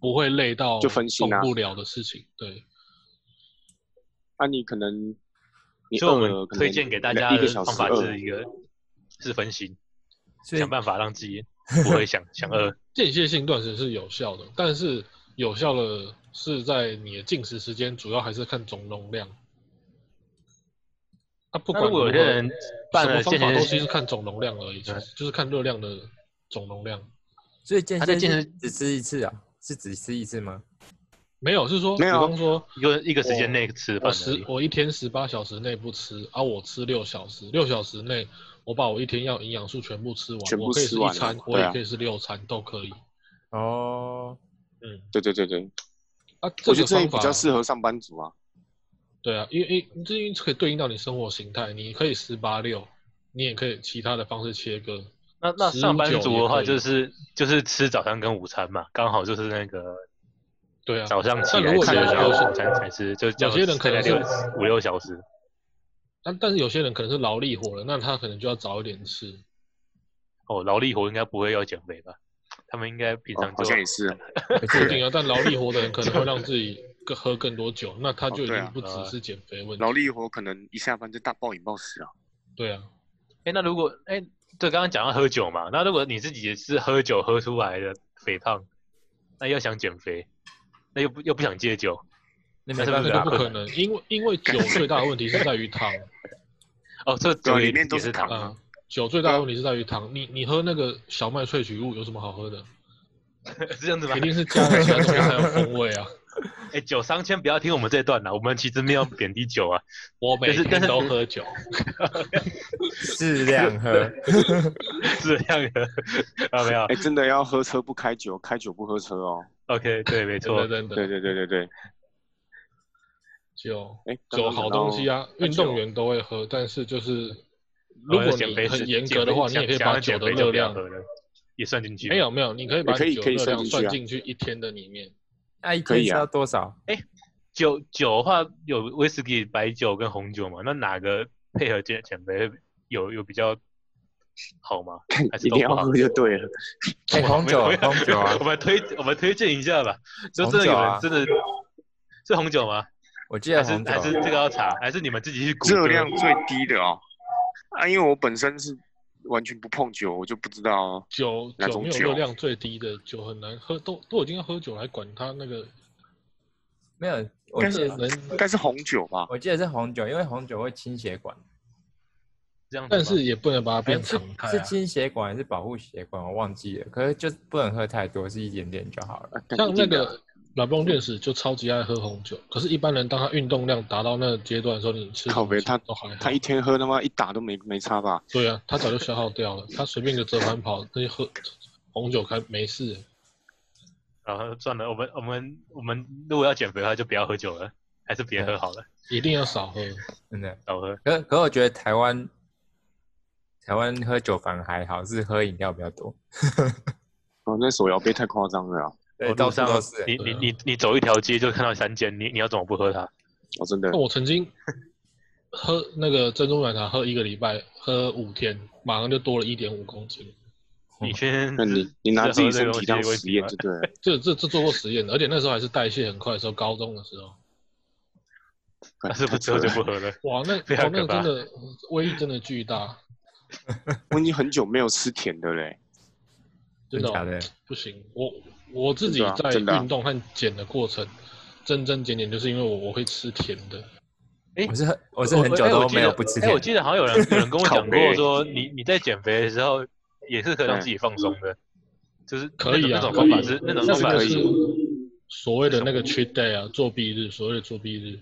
Speaker 4: 不会累到
Speaker 1: 就分心啊
Speaker 4: 动不了的事情。对，
Speaker 1: 啊，你可能你
Speaker 3: 所以我们推荐给大家
Speaker 1: 一个小时
Speaker 3: 的方法
Speaker 1: 饿
Speaker 3: 是一个是分心，想办法让自己不会想 (laughs) 想饿。
Speaker 4: 间歇性断食是有效的，但是有效的是在你的进食时间，主要还是看总容量。啊，不
Speaker 3: 那
Speaker 4: 管
Speaker 3: 有些人办了
Speaker 4: 什么方法
Speaker 3: 间歇性
Speaker 4: 都是看总容量而已，其
Speaker 3: 嗯
Speaker 4: 就是看热量的总容量。
Speaker 2: 所以间歇
Speaker 3: 他在健身
Speaker 2: 是只吃一次啊？是只吃一次吗？
Speaker 4: 没有，是说，
Speaker 1: 没有啊
Speaker 4: 比方说
Speaker 3: 一个一个时间内吃
Speaker 4: 我
Speaker 3: 饭而已。
Speaker 4: 十我一天十八小时内不吃，啊，我吃六小时，六小时内我把我一天要营养素全部吃完，
Speaker 1: 全部
Speaker 4: 我可以
Speaker 1: 吃完了
Speaker 4: 是一餐，我
Speaker 1: 对啊
Speaker 4: 也可以是六餐，都可以。
Speaker 2: 哦，
Speaker 4: 嗯，
Speaker 1: 对对对对，
Speaker 4: 啊，这
Speaker 1: 我觉得这比较适合上班族啊。
Speaker 4: 对啊，因为因为这因为可以对应到你生活形态，你可以十八六，你也可以其他的方式切割。
Speaker 3: 那那上班族的话，
Speaker 4: 也可以
Speaker 3: 就是就是吃早餐跟午餐嘛，刚好就是那个
Speaker 4: 对啊，
Speaker 3: 早上起
Speaker 4: 但如果
Speaker 3: 来吃，然后
Speaker 4: 有有些
Speaker 3: 午餐才吃，就
Speaker 4: 有些人可能
Speaker 3: 六五六小时。
Speaker 4: 但但是有些人可能是劳力活了，那他可能就要早一点吃。
Speaker 3: 哦，劳力活应该不会要减肥吧？他们应该平
Speaker 1: 哦
Speaker 3: 常就、
Speaker 1: 好像也是啊，(laughs)
Speaker 4: 不一定啊，但劳力活的人可能会让自己更喝更多酒，(laughs) 那他就已经不只是减肥问题。
Speaker 1: 劳力活可能一下班就大暴饮暴食啊。
Speaker 4: 对啊，
Speaker 3: 哎，那如果哎，对，刚刚讲到喝酒嘛，那如果你自己也是喝酒喝出来的肥胖，那要想减肥，那又不又不想戒酒，
Speaker 2: 那没
Speaker 3: 那是不是
Speaker 2: 办法
Speaker 4: 那不可能，因为因为酒最大的问题是在于糖 (laughs)
Speaker 3: 哦，这酒也
Speaker 1: 里面都是
Speaker 3: 糖
Speaker 1: 糖
Speaker 4: 啊，酒最大的问题是在于糖。你你喝那个小麦萃取物有什么好喝的？
Speaker 3: 是 (laughs) 这样子吗
Speaker 4: 一？定是加了其他东西才有风味啊。(laughs)
Speaker 3: 哎，酒商先不要听我们这段啦，我们其实没有贬低酒啊，
Speaker 4: 我每天都喝酒，
Speaker 2: 适量喝。
Speaker 3: 是这样的，啊没有
Speaker 1: 哎，真的要喝车不开酒，开酒不喝车哦。
Speaker 3: ，OK，对，没错
Speaker 4: 真的，
Speaker 1: 对对对对对，
Speaker 4: 酒酒好东西啊，运动员都会喝，但是就是如果
Speaker 3: 减肥是
Speaker 4: 你很严格的话，你也可以把酒的
Speaker 3: 减肥就
Speaker 4: 热量
Speaker 3: 也算进去。
Speaker 4: 没有没有，你可以把酒热量
Speaker 1: 算进去
Speaker 4: 一天的里面。
Speaker 2: 那一
Speaker 1: 可以
Speaker 2: 要多少？
Speaker 3: 哎酒酒的话有威士忌、白酒跟红酒嘛？那哪个配合减减肥有有比较好吗？(laughs) 还是
Speaker 1: 一定要喝就对了。
Speaker 2: 哎，红酒，红酒啊 (laughs)
Speaker 3: 我！们推我们推荐一下吧。真的有人真的是红酒吗？
Speaker 2: 我记得是
Speaker 3: 还是这个要查？还是你们自己去
Speaker 1: 热量最低的哦，啊，因为我本身是完全不碰酒，我就不知道。
Speaker 4: 酒酒没有
Speaker 1: 哪种酒
Speaker 4: 热量最低的酒很难喝，都都已经要喝酒，还管它那个
Speaker 2: 没有，我记得
Speaker 4: 能，
Speaker 1: 应该是红酒吧？
Speaker 2: 我记得是红酒，因为红酒会清血管。
Speaker 3: 这样子，
Speaker 4: 但是也不能把它
Speaker 2: 哎
Speaker 4: 变
Speaker 2: 是
Speaker 4: 常态、啊。
Speaker 2: 是清血管还是保护血管？我忘记了。可是就不能喝太多，是一点点就好了。
Speaker 4: 像那个老布朗电视就超级爱喝红酒，可是，一般人当他运动量达到那个阶段的时候，你吃红酒
Speaker 1: 靠北他
Speaker 4: 都还好
Speaker 1: 他一天喝他妈一打都没没差吧？
Speaker 4: 对啊，他早就消耗掉了，他随便一个折返跑，那就喝红酒开没事。
Speaker 3: 然后算了，我们我们我们如果要减肥的话，就不要喝酒了，还是别喝好了，
Speaker 4: 一定要少喝。
Speaker 2: 真的。
Speaker 3: 少喝。
Speaker 2: 可可我觉得台湾台湾喝酒反而还好，是喝饮料比较多。
Speaker 1: 哦，那手摇杯太夸张了啊！(laughs)
Speaker 2: 对，
Speaker 3: 我路上
Speaker 2: 到处都是。
Speaker 3: 你
Speaker 4: 对啊
Speaker 3: 你你你走一条街就看到三间，你你要怎么不喝它？
Speaker 1: 哦，真的
Speaker 4: 那，我曾经喝那个珍珠奶茶，喝一个礼拜，喝五天，马上就多了一点五公斤。
Speaker 3: 你先
Speaker 1: 那你 (laughs) 你拿自己身体当实验就对了。(laughs)
Speaker 4: 这这这做过实验的，而且那时候还是代谢很快的时候，高中的时候，
Speaker 1: 干
Speaker 3: 但是不之后就不喝了。
Speaker 4: 哇，那哇那真的威力真的巨大。(laughs)
Speaker 1: 我已经很久没有吃甜的嘞。
Speaker 4: 真的哦、
Speaker 2: 假的？
Speaker 4: 不行，我我自己在运动和减的过程，真真减减，就是因为我我会吃甜的。
Speaker 3: 哎
Speaker 2: 我是很我是很久都
Speaker 3: 哎我记得
Speaker 2: 没有不吃
Speaker 3: 哎，我
Speaker 2: 甜。
Speaker 3: 记得好像有人有人跟我讲过 (laughs) 说，你你在减肥的时候也是可以让自己放松的，就是
Speaker 4: 可以啊，
Speaker 3: 那种方法是那种方法是
Speaker 4: 所谓的那个 cheat day 啊，作弊日，所谓的作弊日。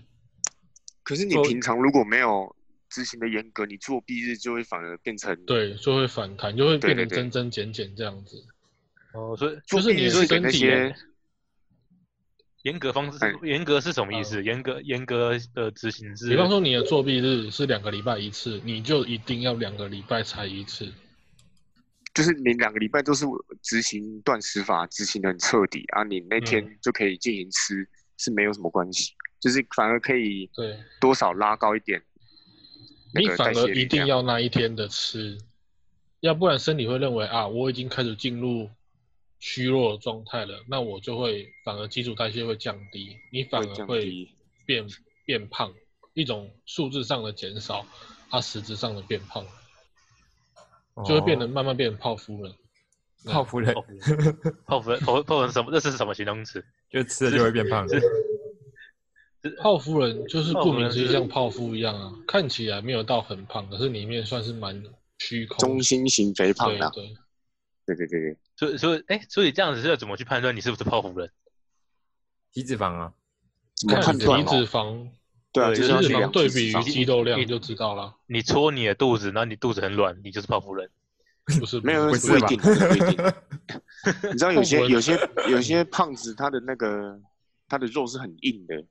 Speaker 1: 可是你平常如果没有执行的严格，你作弊日就会反而变成
Speaker 4: 对，就会反弹，就会变成
Speaker 1: 对对对
Speaker 4: 增增减减这样子。
Speaker 3: 哦，所以
Speaker 4: 就是你
Speaker 1: 是给那
Speaker 4: 身体
Speaker 1: 些
Speaker 3: 严格方式
Speaker 1: 哎，
Speaker 3: 严格是什么意思？严格严格的执行是，
Speaker 4: 比方说你的作弊日是两个礼拜一次，你就一定要两个礼拜才一次。
Speaker 1: 就是你两个礼拜都是执行断食法，执行的很彻底啊，你那天
Speaker 4: 嗯
Speaker 1: 就可以进行吃，是没有什么关系，就是反而可以
Speaker 4: 对，
Speaker 1: 多少拉高一点那
Speaker 4: 你反而一定要那一天的吃，要不然身体会认为啊，我已经开始进入虚弱的状态了，那我就会反而基础代谢会降低，你反而会
Speaker 1: 低
Speaker 4: 变变胖，一种数字上的减少，它实质上的变胖，就会变得
Speaker 2: 哦
Speaker 4: 慢慢变成泡芙了。(laughs)
Speaker 2: 泡芙人
Speaker 3: 泡，芙泡芙泡泡芙是什么？这是什么形容词？
Speaker 2: 就吃了就会变胖。
Speaker 3: 是
Speaker 4: 泡芙人就是顾名思义像泡芙一样啊，看起来没有到很胖，可是里面算是蛮虚空。
Speaker 1: 中心型肥胖的，
Speaker 4: 对对，
Speaker 1: 对对对对，
Speaker 3: 所以所以哎，所以这样子是要怎么去判断你是不是泡芙人？
Speaker 2: 体脂肪啊，
Speaker 1: 怎么
Speaker 4: 看体
Speaker 1: 判断
Speaker 4: 脂
Speaker 1: 哦？
Speaker 4: 肪，
Speaker 1: 对啊，就是
Speaker 4: 体脂肪对比于肌肉量
Speaker 3: 你
Speaker 4: 就知道了，
Speaker 3: 你戳你的肚子，然后你肚子很软，你就是泡芙人。(laughs)
Speaker 4: 不是
Speaker 1: 没有
Speaker 4: 不是
Speaker 2: 吧
Speaker 1: 不一定，不一定。(laughs) 你知道有些 (laughs) 有些有些胖子，他的那个他的肉是很硬的，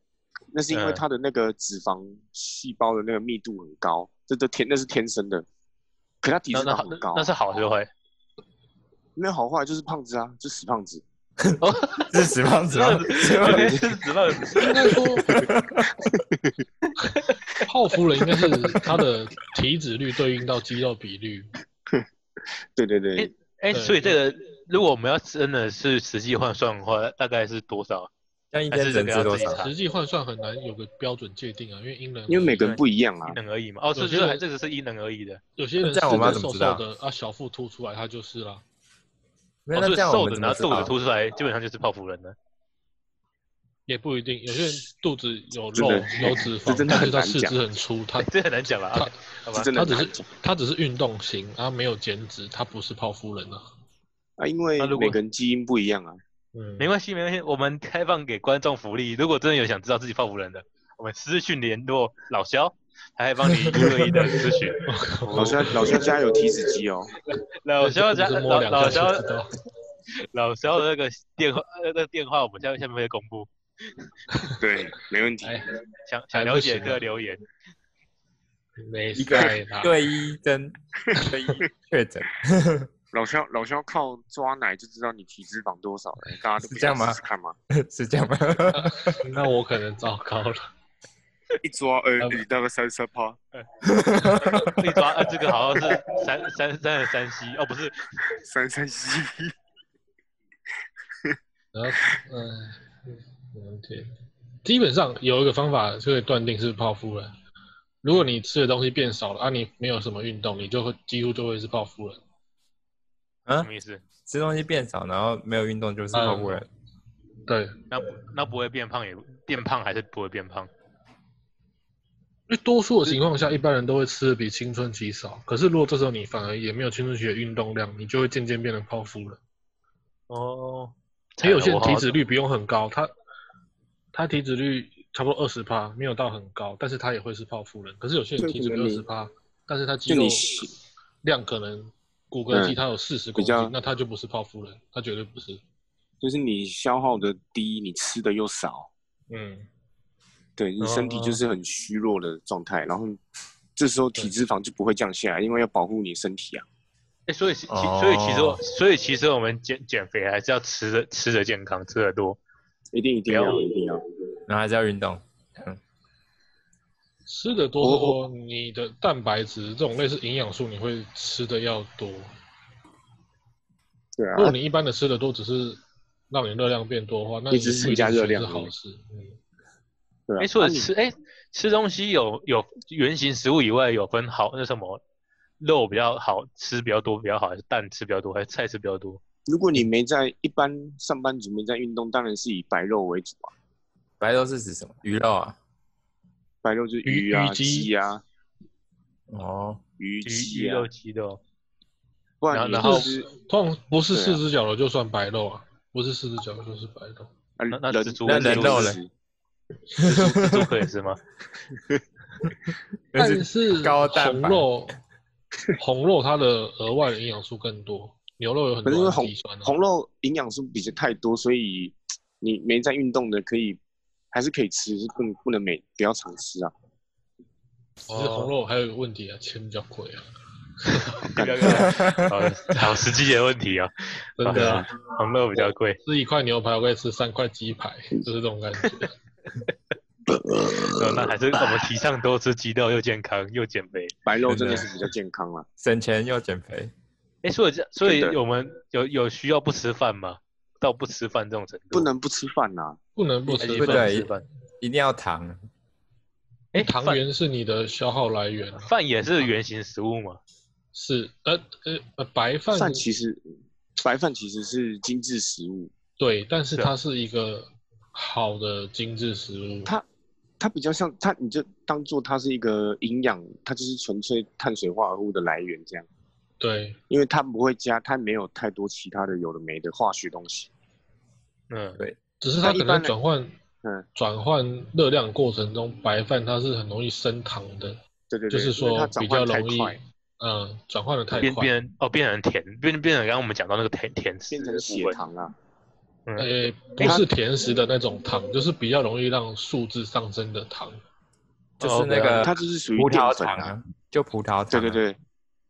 Speaker 1: 那是因为
Speaker 3: 嗯
Speaker 1: 他的那个脂肪细胞的那个密度很高，这这天那是天生的。可他体脂
Speaker 3: 那那好
Speaker 1: 肪很高，
Speaker 3: 那是好还是坏？(laughs)
Speaker 1: 没有好坏，就是胖子啊，就死胖子。
Speaker 3: 哦，(laughs)
Speaker 2: 是死胖子吗？
Speaker 3: 这样子 (laughs) 是死胖子。
Speaker 4: 应该说，泡芙人应该是他的体脂率对应到肌肉比率。
Speaker 1: 对对对，
Speaker 3: 哎，
Speaker 4: 对
Speaker 3: 所以这个如果我们要真的是实际换算的话，大概是多少？
Speaker 2: 像一天只能吃多少？
Speaker 4: 实际换算很难有个标准界定啊，因为因人
Speaker 1: 因为每个人不一样啊
Speaker 3: 因。人而异嘛。哦，是
Speaker 4: 有些人
Speaker 3: 是还这个是因人而异的。
Speaker 4: 有些人
Speaker 2: 这样我们怎么知道
Speaker 4: 瘦的啊，小腹凸出来，他就是啦。
Speaker 2: 没有那这样我
Speaker 3: 瘦的然后肚子凸出来，基本上就是泡芙人了。
Speaker 4: 也不一定，有些人肚子有肉有脂 (laughs) 肪，但是他四肢很粗，他 (laughs)
Speaker 3: 这很难讲了？
Speaker 4: 他
Speaker 3: 好吧
Speaker 1: 这。真的
Speaker 4: 他只是
Speaker 1: 很难讲
Speaker 4: 他只是运动型，他没有减脂，他不是泡芙人啊。
Speaker 1: 啊，因为
Speaker 3: 那如果
Speaker 1: 每个人基因不一样啊。
Speaker 4: 嗯，
Speaker 3: 没关系，没关系，我们开放给观众福利。如果真的有想知道自己泡芙人的，我们私讯联络老肖，他会帮你一对一的 (laughs) 咨询。(laughs)
Speaker 1: 老肖老肖家有提示机哦，(laughs)
Speaker 3: 老肖家老老肖。老肖的那个电话呃那个电话，我们下下面会公布。
Speaker 1: 对，没问题。
Speaker 4: 哎，
Speaker 3: 想想了解
Speaker 4: 还不行啊
Speaker 3: 可以留言。
Speaker 4: 没
Speaker 2: 一个
Speaker 4: 赛啦。
Speaker 2: 对一针对一确诊，
Speaker 1: 老肖老肖靠抓奶就知道你体脂肪多少了，大家都不
Speaker 2: 这样吗
Speaker 1: 试试看吗？(laughs)
Speaker 2: 是这样吗？(laughs) (laughs)
Speaker 4: 那我可能糟糕了。
Speaker 1: 一抓，呃，
Speaker 4: 啊
Speaker 1: 你大概三十趴，
Speaker 3: 一抓啊，这个好像是三三三的山西哦，不是
Speaker 1: 三三西，
Speaker 4: 然后，嗯，，OK，，基本上有一个方法就可以断定是泡芙人。如果你吃的东西变少了啊，你没有什么运动，你就会几乎就会是泡芙人。
Speaker 2: 啊
Speaker 3: 什么意思？
Speaker 2: 吃东西变少，然后没有运动就是泡芙人。
Speaker 4: 对，
Speaker 3: 那那不会变胖也变胖还是不会变胖？
Speaker 4: 因为多数的情况下，一般人都会吃的比青春期少。可是如果这时候你反而也没有青春期的运动量，你就会渐渐变成泡芙人。
Speaker 3: 哦，
Speaker 4: 还有些人体脂率不用很高，他他体脂率差不多二十趴，没有到很高，但是他也会是泡芙人。可是有些人体脂二十趴，但是他肌肉
Speaker 1: 就你喜
Speaker 4: 量可能骨骼肌它有四十公
Speaker 1: 比较
Speaker 4: 斤，那它就不是泡芙人，它绝对不是。
Speaker 1: 就是你消耗的低，你吃的又少，
Speaker 4: 嗯，
Speaker 1: 对你身体就是很虚弱的状态，然后这时候体脂肪就不会降下来，因为要保护你身体啊。
Speaker 3: 哎，所以其
Speaker 2: 哦
Speaker 3: 所以其实我所以其实我们减减肥还是要吃的吃的健康，吃的多。
Speaker 1: 一定一定要一定要，
Speaker 2: 然后还是要运动。
Speaker 4: 吃的多你的蛋白质这种类似营养素，你会吃的要多。
Speaker 1: 对啊
Speaker 4: 如，果你一般的吃的多，只是让你热量变多的话，那
Speaker 1: 你只是增加热量
Speaker 4: 是好事。嗯，
Speaker 1: 对啊。
Speaker 3: 哎，所
Speaker 1: 啊你
Speaker 3: 以吃哎吃东西有有原型食物以外，有分好那什么肉比较好吃比较多比较好，还是蛋吃比较多，还是菜吃比较多？
Speaker 1: 如果你没在一般上班族没在运动，当然是以白肉为主啊。
Speaker 2: 白肉是指什么？鱼肉啊？
Speaker 1: 白肉就是
Speaker 4: 鱼
Speaker 1: 鱼啊、
Speaker 4: 鱼鸡。
Speaker 1: 鸡啊、
Speaker 2: 哦，
Speaker 1: 鱼
Speaker 3: 鱼
Speaker 1: 鸡啊。
Speaker 3: 鱼肉、，鸡肉，
Speaker 1: 不然你
Speaker 3: 然后
Speaker 1: 是
Speaker 4: 通常不是四只脚的就算白肉啊，不是四只脚的就是白肉。
Speaker 1: 啊
Speaker 3: 那那
Speaker 1: 人
Speaker 3: 蜘蛛
Speaker 2: 那
Speaker 1: 人
Speaker 2: 人肉嘞。
Speaker 1: 是
Speaker 3: 蜘蛛蜘蛛可以吃吗？(laughs)
Speaker 2: 那
Speaker 4: 但是
Speaker 2: 高蛋白。
Speaker 4: 红肉，红肉它的额外的营养素更多，牛肉有很多
Speaker 1: 红
Speaker 4: 氨基酸啊。
Speaker 1: 红肉营养素比较太多，所以你没在运动的可以还是可以吃，是不能不能每不要常吃啊。
Speaker 4: 只是红肉还有一个问题啊，钱比较贵啊，(laughs)
Speaker 3: 好好实际的问题啊，
Speaker 4: 真的啊，
Speaker 3: 红肉比较贵。
Speaker 4: 吃一块牛排我可以吃三块鸡排，就是这种感觉。
Speaker 3: 呃那还是我们提倡多吃鸡肉，又健康又减肥。
Speaker 1: 白肉真
Speaker 2: 真的
Speaker 1: 的是比较健康啊。
Speaker 2: 省钱又减肥。
Speaker 3: 哎，所以这所以我们有有需要不吃饭吗？到不吃饭这种程度？
Speaker 1: 不能不吃饭呐、
Speaker 4: 不能不吃饭，
Speaker 3: 吃饭。
Speaker 2: 一定要糖，
Speaker 3: 哎，
Speaker 4: 糖原是你的消耗来源啊，
Speaker 3: 饭也是原型食物吗？
Speaker 4: 是呃呃呃白饭
Speaker 1: 饭其实白饭其实是精致食物，
Speaker 4: 对，但是它是一个好的精致食物。
Speaker 1: 它它比较像它，你就当做它是一个营养，它就是纯粹碳水化合物的来源这样，
Speaker 4: 对，
Speaker 1: 因为它不会加，它没有太多其他的有的没的化学东西。
Speaker 3: 嗯，
Speaker 2: 对
Speaker 4: 只是它可能转换
Speaker 1: 嗯，
Speaker 4: 转换热量过程中，白饭它是很容易升糖的，
Speaker 1: 对对对，
Speaker 4: 就是说比较容易，，嗯，转换的太快。
Speaker 3: 变哦，变成甜，变变成刚刚我们讲到那个甜甜食
Speaker 1: 变成。血糖啊。
Speaker 3: 嗯，
Speaker 4: 呃，不是甜食的那种糖，就是比较容易让数字上升的糖。
Speaker 2: 就是那个
Speaker 1: 它就是属于
Speaker 2: 葡萄。糖啊，就葡萄糖。
Speaker 1: 对对，对，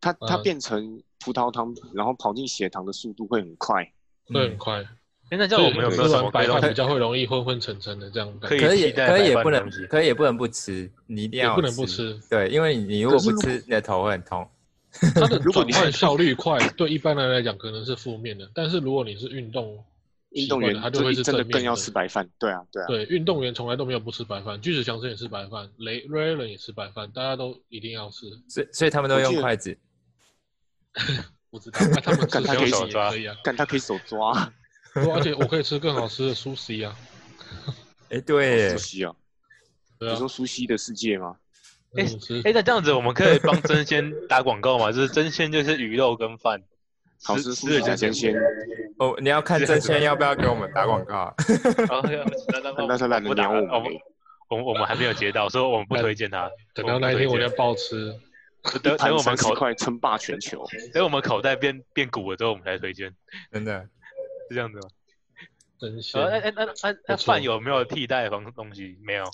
Speaker 1: 它它
Speaker 4: 嗯
Speaker 1: 变成葡萄糖，然后跑进血糖的速度会很快。
Speaker 2: 嗯，
Speaker 4: 会很快。
Speaker 3: 哎，那这样我们有没有什么
Speaker 4: 白饭比较会容易昏昏沉沉的这样
Speaker 3: 可以，
Speaker 2: 可以也不能可以也不能不吃，你一定要
Speaker 4: 不能不
Speaker 2: 吃。对，因为你你如果不吃，你的头会很痛。
Speaker 4: 它的 (laughs)
Speaker 1: 如果你是
Speaker 4: 转换效率快，对一般人来讲可能是负面的，但是如果你是运动
Speaker 1: 运动员
Speaker 4: 习惯的它就会是
Speaker 1: 真的更要吃白饭。对啊，对啊。
Speaker 4: 对，运动员从来都没有不吃白饭，巨石强森也吃白饭，雷瑞伦也吃白饭，大家都一定要吃。
Speaker 2: 所以所以他们都用筷子。(laughs)
Speaker 4: 不知道，那他们吃 (laughs)
Speaker 1: 干他
Speaker 3: 可以
Speaker 4: 手
Speaker 3: 手抓
Speaker 4: 也可以啊。(laughs)
Speaker 1: 干他可以手抓，
Speaker 4: 而且我可以吃更好吃的苏西啊。
Speaker 2: 哎，对耶
Speaker 1: 苏，西啊。你说，苏西的世界吗？
Speaker 3: 哎哎，那这样子我们可以帮真鲜打广告吗？就是真鲜就是鱼肉跟饭，
Speaker 1: 好吃苏西真鲜，
Speaker 2: 哦，你要看真仙要不要给我们打广告
Speaker 3: 那
Speaker 1: 他懒得鸟我们
Speaker 3: 我们我们我们还没有接到，所以我们不推荐他。
Speaker 4: 等到那一天我
Speaker 3: 就
Speaker 4: 要爆吃。(laughs)
Speaker 3: 等等我们口
Speaker 1: 三十块称霸全球。(laughs)
Speaker 3: 等我们口袋变变鼓了之后，我们才推荐，(laughs)
Speaker 2: 真的，
Speaker 3: 是这样子吗？
Speaker 4: 真鲜
Speaker 3: 呃，哎哎那那饭有没有替代的方东西？没有，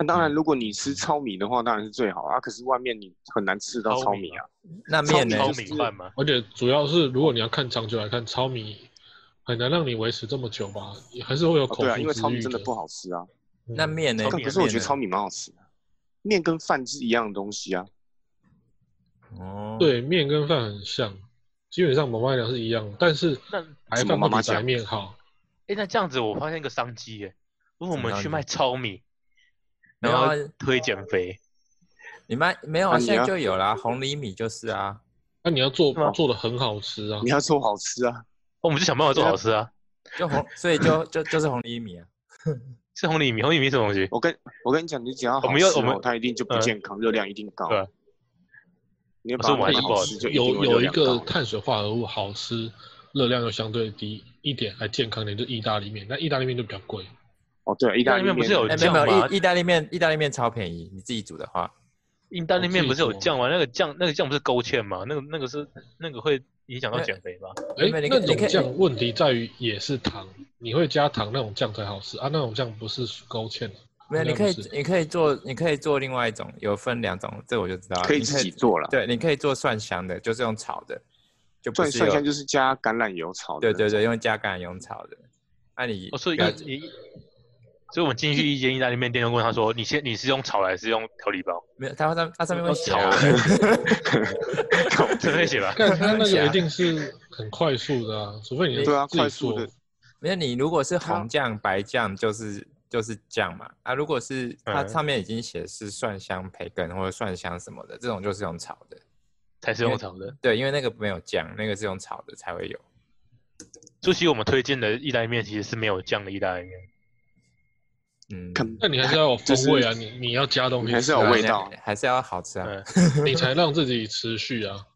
Speaker 1: 那当然，如果你吃糙米的话，当然是最好啊。可是外面你很难吃到
Speaker 3: 糙米
Speaker 1: 啊。
Speaker 2: 那面呢？
Speaker 3: 糙米饭吗？
Speaker 4: 而且主要是，如果你要看长久来看，糙米很难让你维持这么久吧，也还是会有
Speaker 1: 哦对啊，
Speaker 4: 口腹
Speaker 1: 因为
Speaker 4: 之欲
Speaker 1: 糙米真的不。好吃啊。
Speaker 4: 嗯
Speaker 2: 那面呢？
Speaker 1: 可是我觉得糙米蛮好吃的，面跟饭是一样的东西啊。
Speaker 2: 哦，，
Speaker 4: 对面跟饭很像，基本上妈妈讲是一样，但是
Speaker 3: 那
Speaker 4: 白
Speaker 1: 什么
Speaker 4: 饭会比白
Speaker 1: 妈妈讲
Speaker 4: 面好。
Speaker 3: 哎，那这样子我发现一个商机耶，如果我们去卖糙米，然后推减肥，
Speaker 2: 你卖没有啊？现在就有啦，红厘米就是啊。
Speaker 4: 那你要做做的很好吃啊
Speaker 1: 你，要做好吃啊。
Speaker 3: 我们就想办法做好吃啊。
Speaker 2: 就红，所以就就就是红厘米啊。(laughs)
Speaker 3: 是红厘米，红厘米什么东西？
Speaker 1: 我跟我跟你讲，你只要好吃
Speaker 3: 我们要我们
Speaker 1: 哦，它一定就不
Speaker 3: 嗯
Speaker 1: 健康，热量一定高
Speaker 3: 对啊。
Speaker 1: 你要
Speaker 3: 可是我
Speaker 1: 把它买
Speaker 3: 还是不
Speaker 1: 吃，就
Speaker 4: 有有一个碳水化合物好吃，热量又相对低一点，还健康一点，就意大利面。那意大利面就比较贵，
Speaker 1: 哦，对，意大利
Speaker 3: 面不是有
Speaker 2: 哎，没有
Speaker 3: 酱，吗
Speaker 2: 意意大利面，意大利面超便宜，你自己煮的话，
Speaker 3: 意大利面不是有酱吗？那个酱那个酱不是勾芡吗？那个那个是那个会影响到减肥吗？
Speaker 4: 哎、那种酱问题在于也是糖，你会加糖那种酱才好吃啊，那种酱不是勾芡的。
Speaker 2: 没有，你可以你可以做，你可以做另外一种，有分两种，这我就知道了。
Speaker 1: 可以自己做了。
Speaker 2: 对，你可以做蒜香的，就是用炒的，就不是有
Speaker 1: 蒜蒜香就是加橄榄油炒的。
Speaker 2: 对对对，用加橄榄油炒的。那你
Speaker 3: 哦，所以
Speaker 2: 不要
Speaker 3: 一你，所以我们进去一间意大利面店，就问他说：“你先你是用炒的还是用调理包
Speaker 2: 没有，他上他上面会
Speaker 3: 要
Speaker 2: 写啊
Speaker 3: 炒？”这会写吧？(laughs)
Speaker 4: 但他那个一定是很快速的啊，除非你
Speaker 1: 对啊快速的
Speaker 2: 没有，你如果是
Speaker 1: 它
Speaker 2: 红酱、白酱，就是就是酱嘛。啊，如果是它
Speaker 3: 嗯
Speaker 2: 上面已经写是蒜香培根或者蒜香什么的，这种就是用炒的。
Speaker 3: 才是用炒的。
Speaker 2: 对，因为那个没有酱，那个是用炒的才会有。
Speaker 3: 所以其实我们推荐的意大利面其实是没有酱的意大利面。
Speaker 2: 嗯，
Speaker 1: 看
Speaker 4: 那你还是要有风味啊，你你要加东西，
Speaker 1: 你还是要有味道
Speaker 2: 还是要好吃啊。
Speaker 3: 嗯，(laughs)
Speaker 4: 你才让自己持续啊。
Speaker 3: 哦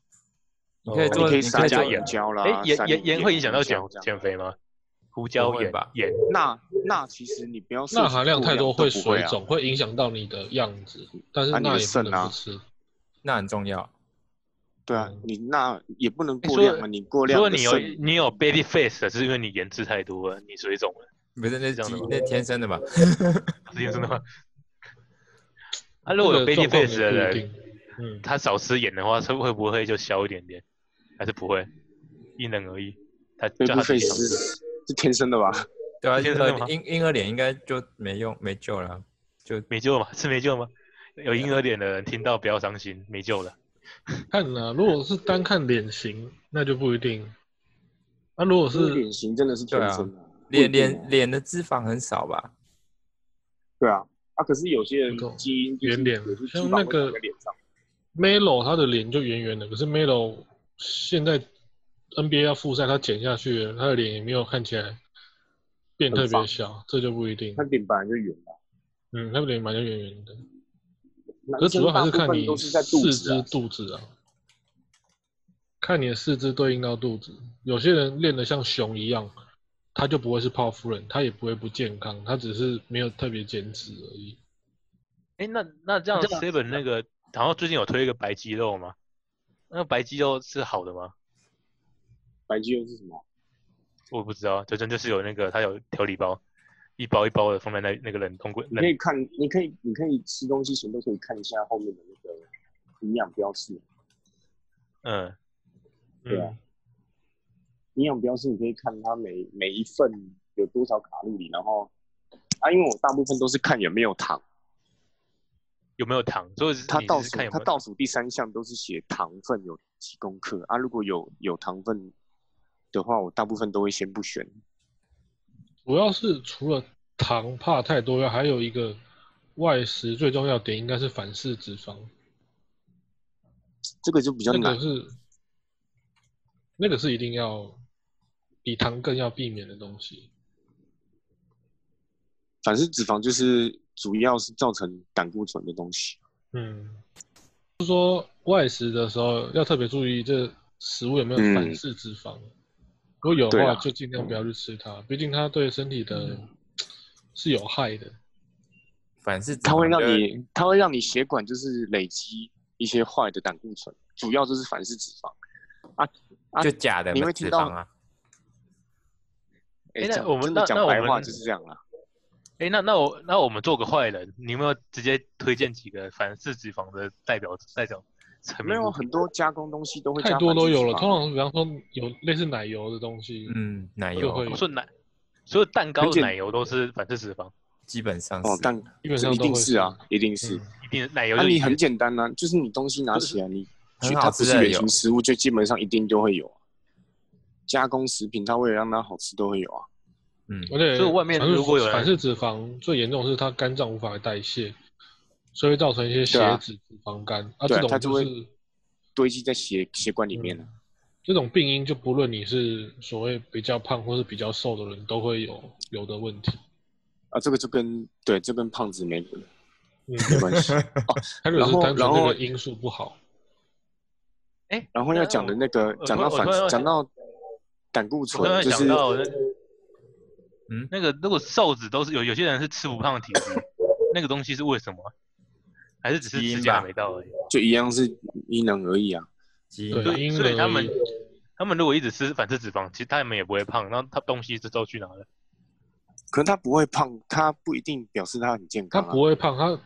Speaker 2: 你可以做，
Speaker 1: 你可以加盐椒啦，
Speaker 3: 哎，盐
Speaker 1: 撒
Speaker 3: 盐盐会影响到减减肥吗？胡椒盐
Speaker 2: 吧
Speaker 3: 盐，
Speaker 1: 钠钠其实你不要
Speaker 4: 钠含量太多会水肿，会影响到你的样子，但是钠也不能不吃。
Speaker 2: 那很重要。
Speaker 1: 对啊
Speaker 4: 嗯，
Speaker 1: 你钠也不能过量啊，你过量
Speaker 3: 如果你有你有 baby face，是因为你盐吃太多了，你水肿了，
Speaker 2: 不是那
Speaker 3: 这样的吗
Speaker 2: 那天生的吧？(laughs)
Speaker 3: 是盐真的吗？啊，如果有 baby face 的人，
Speaker 4: 嗯，
Speaker 3: 他少吃盐的话，他会不会就消一点点？还是不会？因人而异。他
Speaker 1: 贝布费
Speaker 3: 叫他自己。
Speaker 1: 是天生的吧？
Speaker 2: 对啊，婴
Speaker 3: 天生的
Speaker 2: 婴婴儿脸应该就没用没救了，就
Speaker 3: 没救嘛？是没救吗？有婴儿脸的人听到不要伤心，没救了。(laughs)
Speaker 4: 看啊、如果是单看脸型，那就不一定。那、如果是
Speaker 1: 是脸型真的是天生的，
Speaker 2: 脸脸脸的脂肪很少吧？
Speaker 1: 对啊啊，可是有些人基因就是
Speaker 4: 像那个，Melo，他的脸就圆圆的，可是 Melo 现在 NBA 要复赛，他减下去了，他的脸也没有看起来变特别小，这就不一定
Speaker 1: 他。脸本来就圆的。
Speaker 4: 嗯，他脸本来就圆圆的，可主要还是看你四肢肚子啊，看你的四肢对应到肚子。有些人练得像熊一样，他就不会是泡芙人，他也不会不健康，他只是没有特别减脂而已。
Speaker 3: 哎，那那这样 Seven 那个，然后最近有推一个白鸡肉吗？那个白鸡肉是好的吗？
Speaker 1: 白肌肉是什么？
Speaker 3: 我不知道，就真就是有那个，它有调理包，一包一包的放在那那个冷冻柜。
Speaker 1: 你可以看，你可以，你可以吃东西前都可以看一下后面的那个营养标示。
Speaker 3: 嗯，
Speaker 1: 对啊
Speaker 4: 嗯，
Speaker 1: 营养标示你可以看它每每一份有多少卡路里，然后啊，因为我大部分都是看有没有糖，
Speaker 3: 有没有糖？所以
Speaker 1: 它倒数它倒数第三项都是写糖分有几公克啊，如果有有糖分的话，我大部分都会先不选。
Speaker 4: 主要是除了糖怕太多外，还有一个外食最重要点应该是反式脂肪，
Speaker 1: 这个就比较难
Speaker 4: 那个，是那个是一定要比糖更要避免的东西。
Speaker 1: 反式脂肪就是主要是造成胆固醇的东西。
Speaker 4: 嗯，就是说外食的时候要特别注意这食物有没有反式脂肪，如果有的话就尽量不要去吃它，毕竟它对身体的是有害的。
Speaker 2: 反是
Speaker 1: 它会让你，它会让你血管就是累积一些坏的胆固醇，主要就是反式脂肪。啊啊
Speaker 2: 就假的
Speaker 1: 你会听到
Speaker 2: 脂肪啊，
Speaker 1: 哎
Speaker 3: 诶那我们那那我们
Speaker 1: 白话就是这样啦。
Speaker 3: 哎，那那我那我们做个坏人，你有没有直接推荐几个反式脂肪的代表代表成
Speaker 1: 没有很多加工东西都会加
Speaker 4: 太多都有了，通常比方说有类似奶油的东西，
Speaker 2: 嗯，奶油
Speaker 4: 就会
Speaker 3: 我说奶，所有蛋糕的奶油都是反式脂肪，
Speaker 2: 基本上是，
Speaker 1: 哦蛋
Speaker 4: 基本上一
Speaker 1: 定是啊，一定是。
Speaker 4: 嗯
Speaker 3: 一定奶油
Speaker 1: 那、
Speaker 3: 就
Speaker 1: 你很简单呐、就是你东西拿起来，你
Speaker 2: 很好
Speaker 1: 它不是原型食物，就基本上一定就会有。加工食品，它为了让它好吃，都会有啊。
Speaker 2: 嗯，
Speaker 4: 而且
Speaker 3: 所以外面如果有
Speaker 4: 反式脂肪最严重的是它肝脏无法代谢，所以会造成一些血脂、脂肪肝啊，
Speaker 1: 啊
Speaker 4: 这种
Speaker 1: 它就会
Speaker 4: 是
Speaker 1: 堆积在血血管里面了、
Speaker 4: 这种病因，就不论你是所谓比较胖或是比较瘦的人，都会有有的问题。
Speaker 1: 啊。这个就跟对，这跟胖子没
Speaker 4: 嗯，
Speaker 1: 没关系。(laughs)
Speaker 4: 它如果是
Speaker 1: 然后
Speaker 4: 单纯
Speaker 1: 然后
Speaker 4: 这个因素不好，
Speaker 3: 哎，
Speaker 1: 然后要讲的那个
Speaker 3: 我
Speaker 1: 讲到反讲到胆固醇，就是
Speaker 2: 嗯
Speaker 3: 那个如果瘦子都是有有些人是吃不胖的体质，那个东西是为什么？还是只是指甲没到而已？
Speaker 1: 就一样是因人而异啊。
Speaker 2: 基因
Speaker 4: 对，
Speaker 3: 所以
Speaker 4: 因
Speaker 3: 所以他们。他们如果一直吃反式脂肪，其实他们也不会胖，那他东西是都去哪了？
Speaker 1: 可能他不会胖，他不一定表示他很健康、啊。
Speaker 4: 不会胖，他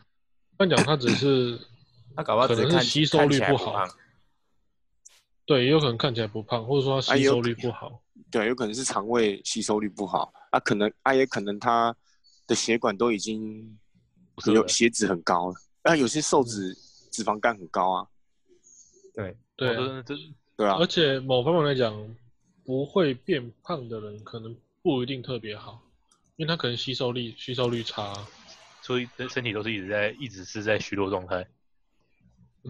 Speaker 4: 按讲他只是 (coughs)
Speaker 2: 他搞不好
Speaker 4: 可
Speaker 2: 只看
Speaker 4: 能是吸收
Speaker 2: 看起来
Speaker 4: 率不好
Speaker 2: 胖，
Speaker 4: 对，也有可能看起来不胖，或者说他吸收率不好。
Speaker 1: 对，有可能是肠胃吸收率不好啊，可能啊也可能他的血管都已经有血脂很高了，啊有些瘦子脂肪肝很高啊，
Speaker 2: 对，
Speaker 4: 对啊、
Speaker 3: 哦这这
Speaker 1: 对啊。
Speaker 4: 而，且某方面来讲，不会变胖的人可能不一定特别好，因为他可能吸收力吸收率差。
Speaker 3: 所以身体都是一直在一直是在虚弱状态。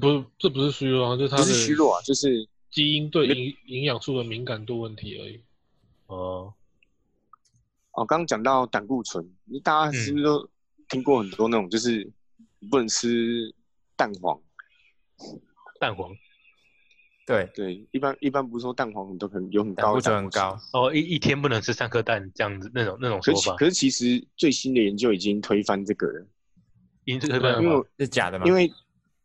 Speaker 4: 不，这不是虚弱啊，就是他的
Speaker 1: 是虚弱啊，就是
Speaker 4: 基因对营营养素的敏感度问题而已。
Speaker 3: 哦，
Speaker 1: 哦，刚刚讲到胆固醇，你大家是不是都听过很多那种，就是你不能吃蛋黄？
Speaker 3: 蛋黄
Speaker 2: 对，
Speaker 1: 对，一般一般不是说蛋黄很多可能有很
Speaker 2: 胆固
Speaker 1: 高的
Speaker 2: 醇很高，
Speaker 3: 哦，一一天不能吃三颗蛋这样子那种那种
Speaker 1: 可
Speaker 3: 说法，
Speaker 1: 是可是其实最新的研究已经推翻这个了，
Speaker 3: 因这个
Speaker 4: 对啊
Speaker 3: 办法
Speaker 1: 因为
Speaker 2: 是假的吗？
Speaker 1: 因为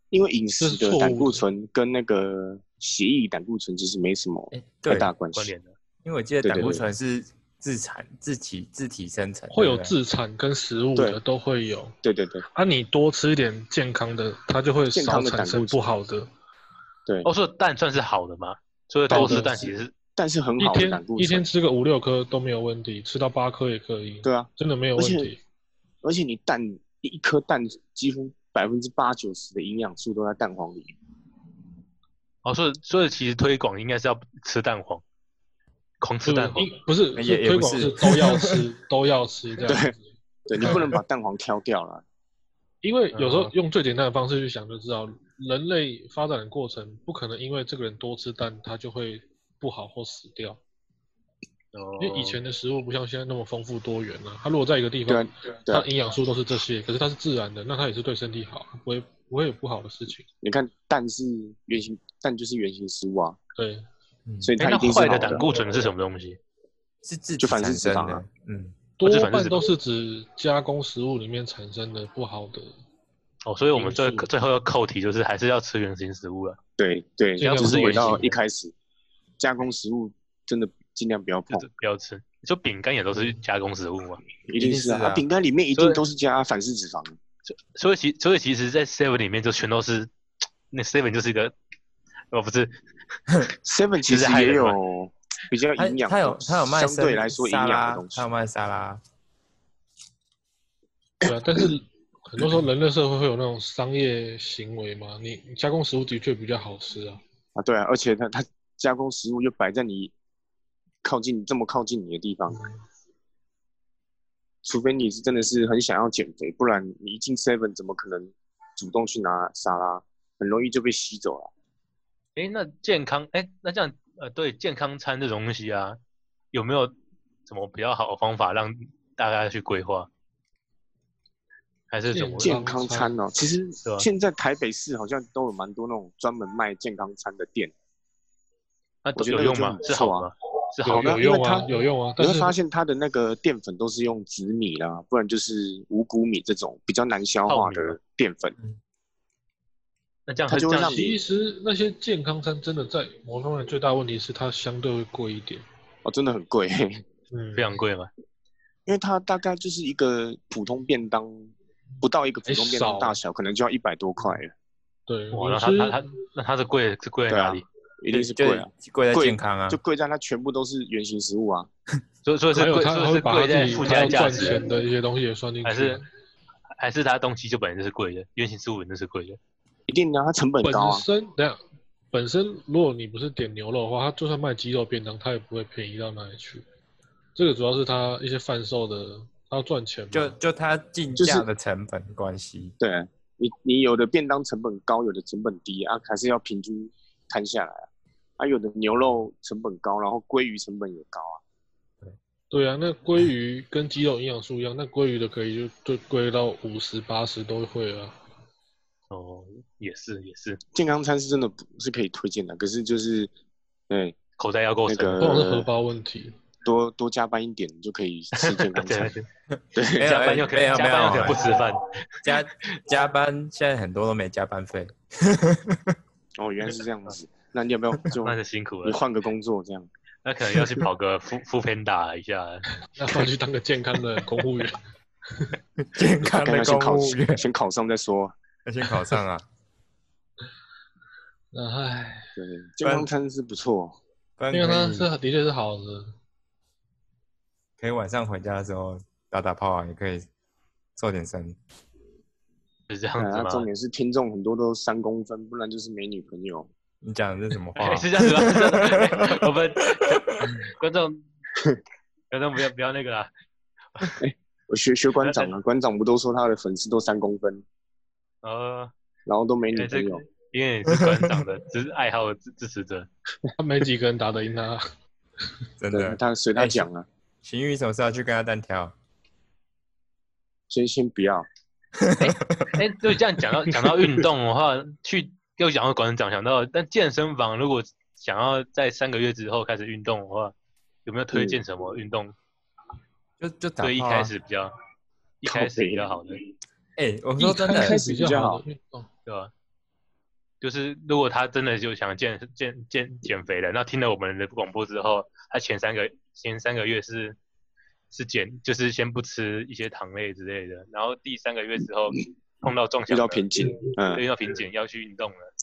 Speaker 1: 因为饮
Speaker 4: 这
Speaker 1: 食的胆固醇跟那个血液胆固醇其实没什么
Speaker 2: 哎，
Speaker 1: 太，大关系。
Speaker 3: 关联的。
Speaker 2: 因为我记得胆固醇是自产、自体、自体生成，
Speaker 4: 会有自产跟食物的都会有。
Speaker 1: 对对对
Speaker 4: 啊，你多吃一点健康的，它就会少产生不好的。
Speaker 1: 对，
Speaker 3: 哦，所以蛋算是好的吗？所以多吃蛋其实是
Speaker 1: 但是很好的
Speaker 4: 一天
Speaker 1: 胆固
Speaker 4: 一天，吃个五六颗都没有问题，吃到八颗也可以。
Speaker 1: 对啊，
Speaker 4: 真的没有问题。
Speaker 1: 而且你蛋一一颗蛋几乎百分之八九十的营养素都在蛋黄里。
Speaker 3: 哦，所以所以其实推广应该是要吃蛋黄，狂吃蛋黄。
Speaker 4: 不是
Speaker 2: 也
Speaker 4: 推
Speaker 2: 也不是
Speaker 4: 广是都要吃，都要吃这样子。
Speaker 1: 对你不能把蛋黄挑掉了。(laughs)
Speaker 4: 因为有时候
Speaker 3: 嗯
Speaker 4: 用最简单的方式去想就知道，人类发展的过程不可能因为这个人多吃蛋，他就会不好或死掉。
Speaker 3: 哦
Speaker 4: 因为以前的食物不像现在那么丰富多元啊，它如果在一个地方，它营养素都是这些，可是它是自然的，那它也是对身体好，不会不会有不好的事情。
Speaker 1: 你看蛋是原型，蛋就是原型食物啊，
Speaker 4: 对，
Speaker 1: 所以它一定是
Speaker 3: 坏的胆固醇是什么东西？
Speaker 2: 是自己
Speaker 1: 就反式
Speaker 2: 产生的
Speaker 1: 脂肪啊，
Speaker 2: 嗯，
Speaker 4: 多半都是指加工食物里面产生的不好的。
Speaker 3: 哦，所以我们最最后要扣题就是还是要吃原型食物了，
Speaker 1: 对对，
Speaker 4: 尽量
Speaker 1: 就是回到一开始，加工食物真的尽量不要碰
Speaker 3: 就，是不要吃。就饼干也都是加工食物嘛，
Speaker 1: 一定是啊饼干里面一定都是加反式脂肪。
Speaker 3: 所以其所以其实，在 Seven 里面就全都是，那 Seven 就是一个，哦不是，(laughs)
Speaker 1: Seven 其
Speaker 3: 其实
Speaker 1: 实也有比较营养
Speaker 2: 它，有它有卖
Speaker 1: 相对来说营养的东西
Speaker 2: 它有。卖沙拉，
Speaker 4: 对啊，但是很多时候人类社会会有那种商业行为嘛，你你加工食物的确比较好吃啊。
Speaker 1: 啊，对啊，而且它它加工食物又摆在你靠近这么靠近你的地方，
Speaker 4: 嗯
Speaker 1: 除非你是真的是很想要减肥，不然你一进 Seven 怎么可能主动去拿沙拉？很容易就被吸走了。
Speaker 3: 哎，那健康，哎，那这样，呃，对健康餐这种东西啊，有没有什么比较好的方法让大家去规划？还是怎么
Speaker 4: 健
Speaker 1: 健康餐哦，其实现在台北市好像都有蛮多那种专门卖健康餐的店，
Speaker 3: 那
Speaker 1: 我觉得那个
Speaker 3: 有用吗
Speaker 1: 就？不错啊
Speaker 3: 是好吗？是好的
Speaker 4: 有用啊，
Speaker 1: 它
Speaker 4: 有用啊，
Speaker 1: 你会发现它的那个淀粉都是用紫米啦，不然就是五谷米这种比较难消化的淀粉。
Speaker 3: 那这样
Speaker 1: 它就会让你
Speaker 3: 这样
Speaker 4: 其实那些健康餐真的在某方面最大问题是它相对会贵一点。
Speaker 1: 哦，真的很贵，(laughs)
Speaker 4: 嗯
Speaker 3: 非常贵吗？
Speaker 1: 因为它大概就是一个普通便当，不到一个普通便当
Speaker 4: 少
Speaker 1: 大小，可能就要一百多块了，
Speaker 4: 对，
Speaker 3: 哇，那他他他那它的贵是贵在哪里？
Speaker 1: 一定是贵啊，
Speaker 2: 贵在健康啊
Speaker 1: 就，贵在它全部都是原型食物啊。(laughs)
Speaker 3: 所以所以是贵，所是贵在
Speaker 4: 他自己
Speaker 3: 附加价
Speaker 4: 钱
Speaker 3: 值，
Speaker 4: 的一些东西也算进去，
Speaker 3: 还是还是它东西就本来就是贵的，原型食物本身是贵的。
Speaker 1: 一定的啊，它成本
Speaker 4: 本
Speaker 1: 高啊。
Speaker 4: 身本身如果你不是点牛肉的话，它就算卖鸡肉便当，它也不会便宜到哪里去。这个主要是它一些贩售的，它要赚钱嘛。
Speaker 2: 就就它进价的成本关系，
Speaker 1: 对啊你，你有的便当成本高，有的成本低啊，还是要平均摊下来啊。啊，有的牛肉成本高，然后鲑鱼成本也高啊。
Speaker 4: 对啊，那鲑鱼跟鸡肉营养素一样，那鲑鱼的可以就就贵到五十八十都会啊。
Speaker 3: 哦，也是也是，
Speaker 1: 健康餐是真的不是可以推荐的，可是就是，对，
Speaker 3: 口袋要够深。
Speaker 1: 那个
Speaker 4: 荷包问题。
Speaker 1: 多多加班一点，你就可以吃健康餐。
Speaker 3: 对，加班又可以
Speaker 2: 没有
Speaker 3: 加班又可能
Speaker 2: 没有
Speaker 3: 不吃饭，
Speaker 2: 加加班现在很多都没加班费，
Speaker 1: 哦，原来是这样子。那你有没有就
Speaker 3: 那就辛苦了你。
Speaker 1: 换个工作这样？
Speaker 3: 那可能要去跑个副副偏打一下。(laughs)
Speaker 4: 那去当个健康的公务员。(laughs)
Speaker 2: 健康的公务员
Speaker 1: 先考上再说。
Speaker 2: 要先考上啊，(laughs)
Speaker 4: 那唉，
Speaker 1: 对，健康餐是不错。
Speaker 2: 不然
Speaker 4: 因为它
Speaker 2: 可以
Speaker 4: 是的确是好的。
Speaker 2: 可以晚上回家的时候打打炮啊，也可以瘦点身。
Speaker 3: 是这样子吗？
Speaker 1: 重点是听众很多都三公分，不然就是没女朋友。
Speaker 2: 你讲的是什么话
Speaker 3: 哎，？(laughs) 是这样子吗？我们观众观众不要不要那个啦。(laughs)
Speaker 1: 我学学馆长啊，馆长不都说他的粉丝都三公分，
Speaker 3: 呃，
Speaker 1: 然后都没
Speaker 3: 因为这个
Speaker 1: 女朋友？
Speaker 3: 因为你是馆长的，只是爱好的支支持者。
Speaker 4: 他 (laughs) 没几个人打得赢他。(laughs)
Speaker 2: 真的。
Speaker 1: 他随他
Speaker 2: 哎
Speaker 1: 讲啊，
Speaker 2: 邢宇什么时候要去跟他单挑？
Speaker 1: 先先不要。
Speaker 3: 哎，就这样讲到讲到运动的话，去又讲到馆长想到，但健身房如果想要在三个月之后开始运动的话，有没有推荐什么运动？
Speaker 2: 就就打
Speaker 3: 对，一开始比较一开始比较好的，
Speaker 2: 哎、我
Speaker 4: 一
Speaker 2: 说真的，
Speaker 4: 开
Speaker 1: 开
Speaker 4: 始比较好
Speaker 3: 对吧？就是如果他真的就想健健健减肥了，那听了我们的广播之后，他前三个前三个月是是减，就是先不吃一些糖类之类的，然后第三个月之后碰到重
Speaker 1: 遇到瓶颈，嗯，
Speaker 3: 遇到瓶颈要去运动了，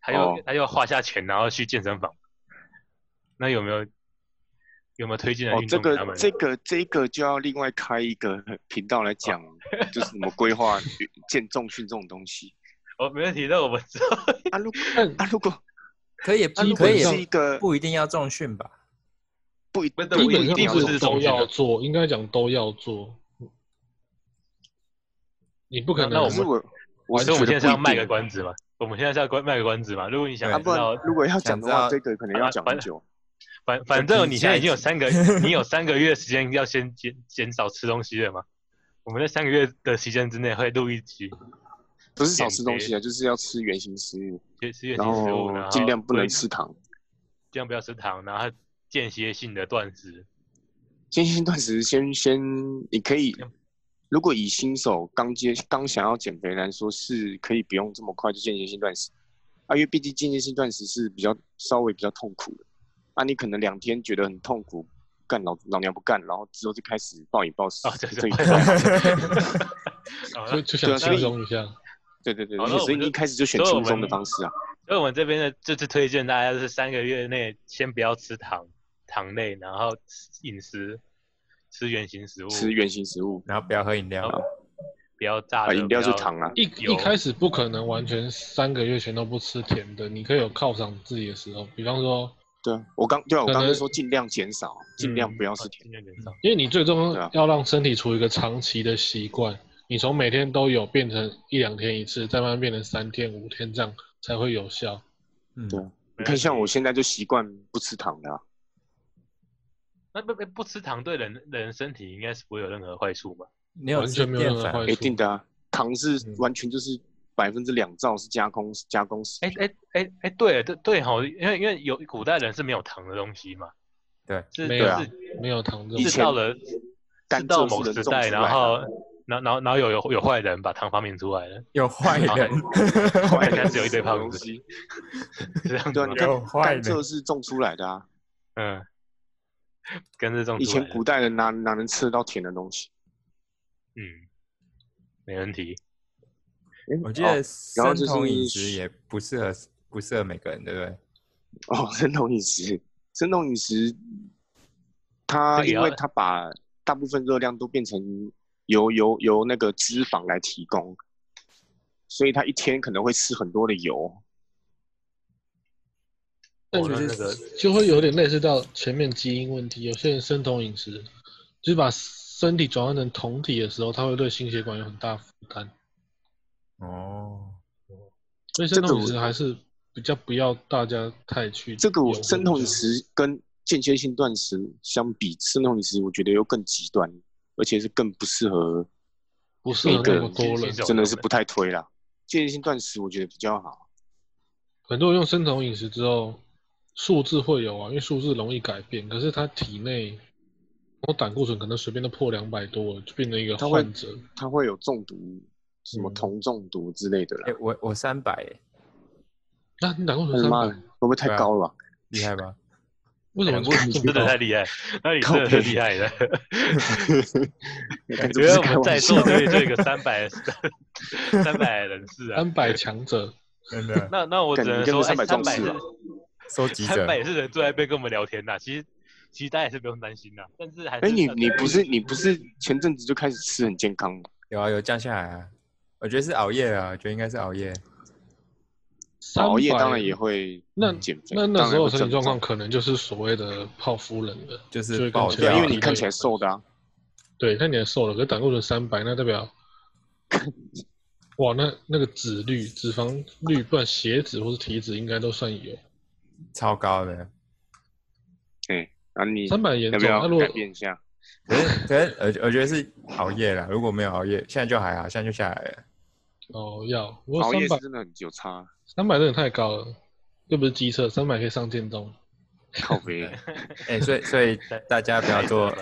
Speaker 3: 他又、
Speaker 1: 哦
Speaker 3: 他又花下钱，然后去健身房，那有没有有没有推荐的
Speaker 1: 哦，这？个这个这个就要另外开一个 (laughs) 频道来讲，就是什么规划健重训这种东西。(laughs)
Speaker 3: 哦，没问题，那我们知道 (laughs)
Speaker 1: 啊，如
Speaker 4: 但
Speaker 1: 啊如果
Speaker 2: 可以
Speaker 1: 啊
Speaker 2: 可以
Speaker 1: 是一个
Speaker 2: 不一定要重训吧？
Speaker 1: 不一
Speaker 3: 不
Speaker 1: 不
Speaker 3: 一定要
Speaker 4: 上是都要做，应该讲都要做。你不可能，
Speaker 3: 那我们
Speaker 1: 我我
Speaker 3: 所以我们现在是要卖个。关子嘛？我们现在是要关卖个关子嘛？如果你想
Speaker 1: 啊，不然
Speaker 3: 知道，
Speaker 1: 如果要讲的话，这个可能要讲很久。
Speaker 3: 反反正你现在已经有三个，(laughs) 你有三个月时间要先减减少吃东西了嘛？我们在三个月的时间之内会录一集，
Speaker 1: 不是少吃东西啊，就是要吃原形食物，
Speaker 3: 吃吃原
Speaker 1: 然
Speaker 3: 形食物，然
Speaker 1: 后
Speaker 3: 后
Speaker 1: 尽量不能吃糖。
Speaker 3: 尽量不要吃糖，然后间歇性的断食。
Speaker 1: 间歇性断食先先，你可以
Speaker 3: 嗯，
Speaker 1: 如果以新手刚接刚想要减肥来说，是可以不用这么快就间歇性断食啊，因为毕竟间歇性断食是比较稍微比较痛苦的啊，你可能两天觉得很痛苦，干老老娘不干，然后之后就开始暴饮暴食
Speaker 3: 哦，这，
Speaker 1: 这一
Speaker 3: 这好
Speaker 4: 所以 (laughs) 就想轻松一下。
Speaker 1: 对对对所以你一开始就选轻松的方式啊，
Speaker 3: 所以我们这边的这次推荐大家是三个月内先不要吃糖糖类，然后饮食吃原形食物，
Speaker 1: 吃原形食物
Speaker 2: 然后不要喝饮料
Speaker 3: 不要炸
Speaker 1: 饮料是糖啊，
Speaker 4: 一
Speaker 3: 有
Speaker 4: 一开始不可能完全三个月全都不吃甜的，你可以有犒赏自己的时候，比方说，
Speaker 1: 对啊，我刚对啊，我刚刚说尽量减少，尽量
Speaker 4: 嗯
Speaker 1: 不要吃甜
Speaker 3: 尽。量减少。
Speaker 4: 因为你最终要让身体处于一个长期的习惯，你从每天都有变成一两天一次，再慢慢变成三天五天这样才会有效。
Speaker 2: 嗯，
Speaker 1: 对啊你看，像我现在就习惯不吃糖的啊，
Speaker 3: 那不不不吃糖对人人身体应该是不会有任何坏处吧？
Speaker 2: 没有
Speaker 4: 完全没有任？何坏处。
Speaker 1: 一定的啊，糖是
Speaker 4: 嗯
Speaker 1: 完全就是百分之两兆是加工加工食
Speaker 3: 哎
Speaker 1: 品，
Speaker 3: 哎哎哎，对对对哈，因为因为有古代人是没有糖的东西嘛，
Speaker 2: 对，
Speaker 3: 是
Speaker 4: 没
Speaker 1: 有啊
Speaker 3: 是
Speaker 4: 没有糖
Speaker 1: 以前
Speaker 3: 是到某时代，然后然后然后然后有有有坏人把糖发明出来了，
Speaker 2: 有坏人，(laughs)
Speaker 3: 坏人只有一堆胖子，
Speaker 1: 东西，(laughs)
Speaker 3: 这样子
Speaker 1: 对啊，
Speaker 3: 吗
Speaker 1: 你？看
Speaker 2: 有坏
Speaker 1: 甘
Speaker 2: 人
Speaker 1: 蔗是种出来的啊，
Speaker 3: 嗯，跟着种
Speaker 1: 以前
Speaker 3: 出来的
Speaker 1: 古代人哪哪能吃得到甜的东西？
Speaker 3: 嗯，没问题。
Speaker 1: 哦
Speaker 2: 我记得
Speaker 1: 然后
Speaker 2: 生酮饮食也不适合不适合每个人，对不对？(laughs)
Speaker 1: 哦，生酮饮食，生酮饮食，它因为它把大部分热量都变成由由由那个脂肪来提供，所以它一天可能会吃很多的油。
Speaker 4: 但
Speaker 3: 其实
Speaker 2: 就
Speaker 4: 会有点类似到前面基因问题。有些人生酮饮食，就是把身体转换成酮体的时候，它会对心血管有很大负担。
Speaker 2: 哦，
Speaker 4: 所以生酮饮食还是比较不要大家太去
Speaker 1: 这个我生酮饮食跟间歇性断食相比，生酮饮食我觉得又更极端，而且是更不适合，
Speaker 4: 不适合那么多人
Speaker 3: 每个人。
Speaker 1: 真的是不太推啦。间歇性断食我觉得比较好。
Speaker 4: 很多人用生酮饮食之后，数字会有啊，因为数字容易改变，可是他体内我胆固醇可能随便都破两百多了，就变成一个患者。
Speaker 1: 他会有中毒，什么
Speaker 4: 嗯
Speaker 1: 酮中毒之类的啦
Speaker 2: 哎。，我我三百，
Speaker 4: 那、你胆固醇三百
Speaker 1: 会不会太高了吧？
Speaker 2: 厉害吧？(laughs)
Speaker 4: 为什么
Speaker 2: 胆固醇
Speaker 4: 这么
Speaker 3: 真的太？厉害，那你真的太厉害的。
Speaker 1: 看这
Speaker 3: 觉得我们在座
Speaker 1: 笑
Speaker 3: 就 (laughs) 就一个三百三百人士啊。
Speaker 4: 三百强者，(laughs)
Speaker 2: 真的
Speaker 3: 那那我只能说，哎，
Speaker 1: 你跟着300
Speaker 3: 三百是
Speaker 1: 壮士啊
Speaker 2: 收集者
Speaker 3: 三百，也是人坐在那边跟我们聊天呐。其实其实大家也是不用担心的，但是还是
Speaker 1: 哎，你
Speaker 3: 呃
Speaker 1: 你不是你不是前阵子就开始吃很健康吗？
Speaker 2: 有啊有降下来啊。我觉得是熬夜啊，我觉得应该是熬夜。
Speaker 1: 熬夜
Speaker 4: 300
Speaker 1: 当然也会
Speaker 4: 那
Speaker 1: 减肥，
Speaker 4: 那那时候身体状况可能就是所谓的泡夫人了，
Speaker 2: 就
Speaker 4: 就是
Speaker 2: 爆
Speaker 1: 因为你看起来瘦的啊，
Speaker 4: 对，那你还瘦了，可是胆固醇三百，那代表，(laughs) 哇，那那个脂率、脂肪率，不管血脂或是体脂，应该都算有。
Speaker 2: 超高的，
Speaker 1: 对，啊，你
Speaker 4: 三百严重，
Speaker 1: 要不要
Speaker 4: 那如果
Speaker 1: 改变一下？
Speaker 2: 可是可是我我觉得是熬夜了，如果没有熬夜，现在就还好，现在就下来了。
Speaker 4: 哦要，不过三百
Speaker 1: 熬夜是真的很有差，
Speaker 4: 三百真的太高了，又不是机车，三百可以上电动。
Speaker 1: 靠背。(laughs)
Speaker 2: 哎、所以所以大家不要做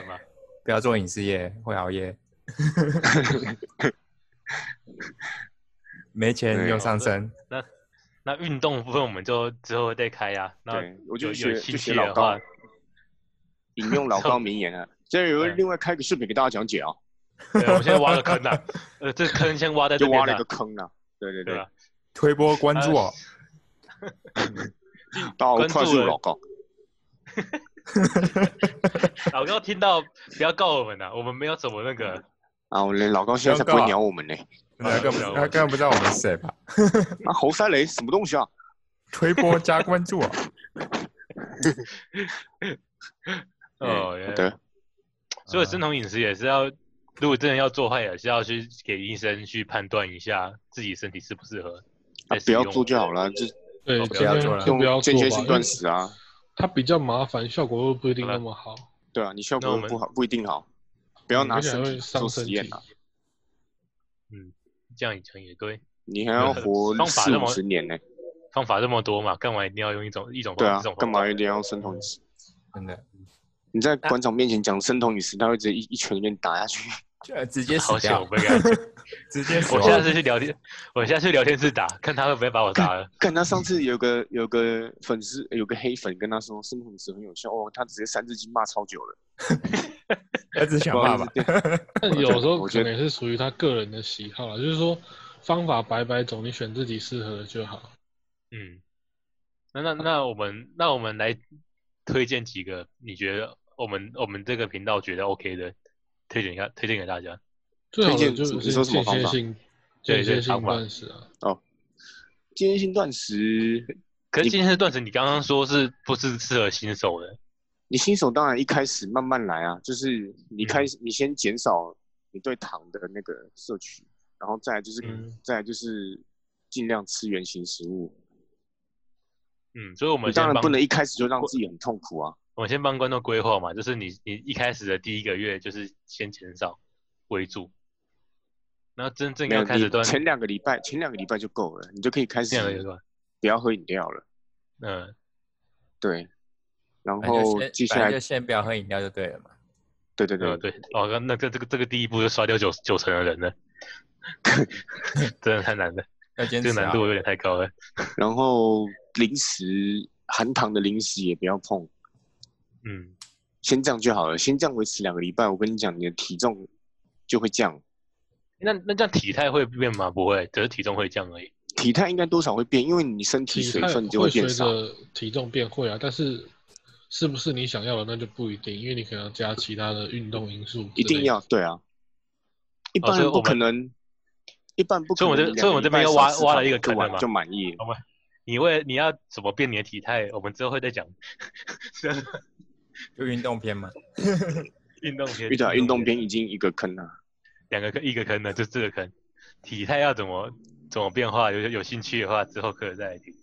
Speaker 2: 不要做影视业，会熬夜，(laughs) 没钱用上身。
Speaker 3: 那那运动部分我们就之后再开呀、那
Speaker 1: 对，我就
Speaker 3: 有兴
Speaker 1: 学老高
Speaker 3: 趣的话，，
Speaker 1: 引用老高名言啊。(laughs) 这有另外开个视频给大家讲解啊，(laughs)
Speaker 3: 对，我们现在挖个坑啊，(laughs) 呃，这坑先挖在这边啊
Speaker 1: 就挖了一个坑啊。对对对
Speaker 3: 对，？
Speaker 2: 推波关注哦，(laughs)
Speaker 1: 大家
Speaker 3: 关注了
Speaker 1: 快速老高。
Speaker 3: 老高听到不要告我们呐、我们没有怎么那个，
Speaker 1: 啊，我连老高现在才不会鸟我们呢。
Speaker 2: 他根本他根本不知道我们是谁吧？
Speaker 1: 啊，侯赛雷什么东西啊？
Speaker 2: 推波加关注啊。
Speaker 3: 哦，
Speaker 1: 好
Speaker 3: 原来
Speaker 1: 的，
Speaker 3: 所以生酮饮食也是要，如果真的要做坏，也是要去给医生去判断一下自己身体适不适合。
Speaker 1: 啊不要做就好了，就
Speaker 4: 对，
Speaker 2: 不要做了
Speaker 4: 就不要
Speaker 1: 间歇性断食啊。
Speaker 4: 它比较麻烦，效果又不一定那么好。
Speaker 1: 对啊，你效果不好不一定好，不要拿做实验啊。
Speaker 3: 嗯，这样讲也对，
Speaker 1: 你还要活 (laughs) 四五
Speaker 3: 方法那么
Speaker 1: 十年呢。
Speaker 3: 方法这么多嘛，干嘛一定要用一种一种
Speaker 1: 对
Speaker 3: 种，
Speaker 1: 干嘛一定要生酮饮食？
Speaker 2: 真的，
Speaker 1: 你在馆长面前讲生酮饮食，他会直接一一拳给你打下去。
Speaker 2: 就直接死
Speaker 3: 好险
Speaker 2: 掉
Speaker 3: 我，不会跟他讲，
Speaker 2: 直接死
Speaker 3: 我 (laughs) 下
Speaker 2: 亡。
Speaker 3: 次去聊天，我下次去聊天室打，看他会不会把我打了。
Speaker 1: 看他上次有个有个粉丝有个黑粉跟他说生酮饮食很有效哦，他直接三字经骂超久了。(laughs)
Speaker 2: 他只想爸爸。
Speaker 4: 但有时候
Speaker 1: 我觉得
Speaker 4: 可能也是属于他个人的喜好啦，就是说方法百百种，你选自己适合的就好。
Speaker 3: 嗯，那那那我们那我们来推荐几个你觉得我们我们这个频道觉得 OK 的，推荐一下，推荐给大家。
Speaker 4: 最好的
Speaker 1: 推荐
Speaker 4: 就是
Speaker 1: 你说什么
Speaker 4: 间
Speaker 1: 方法
Speaker 4: 歇性
Speaker 3: 对对
Speaker 4: 间歇性
Speaker 3: 方法
Speaker 4: 断食啊，
Speaker 1: 间歇性断食，
Speaker 3: 可是今天的断食，你刚刚说是不是适合新手的？
Speaker 1: 你新手当然一开始慢慢来啊，就是你开
Speaker 3: 嗯
Speaker 1: 始、你先减少你对糖的那个摄取，然后再来就是、
Speaker 3: 嗯
Speaker 1: 再来就是尽量吃原形食物。
Speaker 3: 嗯，所以我们
Speaker 1: 当然不能一开始就让自己很痛苦啊。
Speaker 3: 我先帮观众规划嘛，就是你你一开始的第一个月就是先减少为主，然后真正要开始断
Speaker 1: 前两个礼拜前两个礼拜就够了，你就可以开始不要喝饮料了。
Speaker 3: 嗯，
Speaker 1: 对，然后
Speaker 2: 先
Speaker 1: 接下来
Speaker 2: 就先不要喝饮料就对了嘛。
Speaker 1: 对对对
Speaker 3: 呃，对，哦，那那这这个这个第一步就刷掉九九成的人了，(laughs) 真的太难了，(laughs)
Speaker 2: 要坚持啊
Speaker 3: 这个难！度有点太高了。
Speaker 1: 然后零食含糖的零食也不要碰，
Speaker 3: 嗯，
Speaker 1: 先这样就好了，先这样维持两个礼拜。我跟你讲，你的体重就会降，
Speaker 3: 那那这样体态会变吗？不会，只是体重会降而已。
Speaker 1: 体态应该多少会变，因为你身体水分就
Speaker 4: 会随
Speaker 1: 变少。
Speaker 4: 着体重变会啊，但是是不是你想要的那就不一定，因为你可能加其他的运动因素。
Speaker 1: 一定要对啊，一般人不可能，一般不可能。
Speaker 3: 所以我这所以我们这边又挖挖了一个坑嘛
Speaker 1: 就满就满意。
Speaker 3: 你为你要怎么变你的体态，我们之后会再讲。(laughs) (laughs)
Speaker 2: 就运动片嘛。(laughs)
Speaker 3: 运动片，
Speaker 1: 遇到运动片已经一个坑了，
Speaker 3: 两个坑，一个坑呢，就这个坑。体态要怎么怎么变化？有有兴趣的话，之后可以再来听。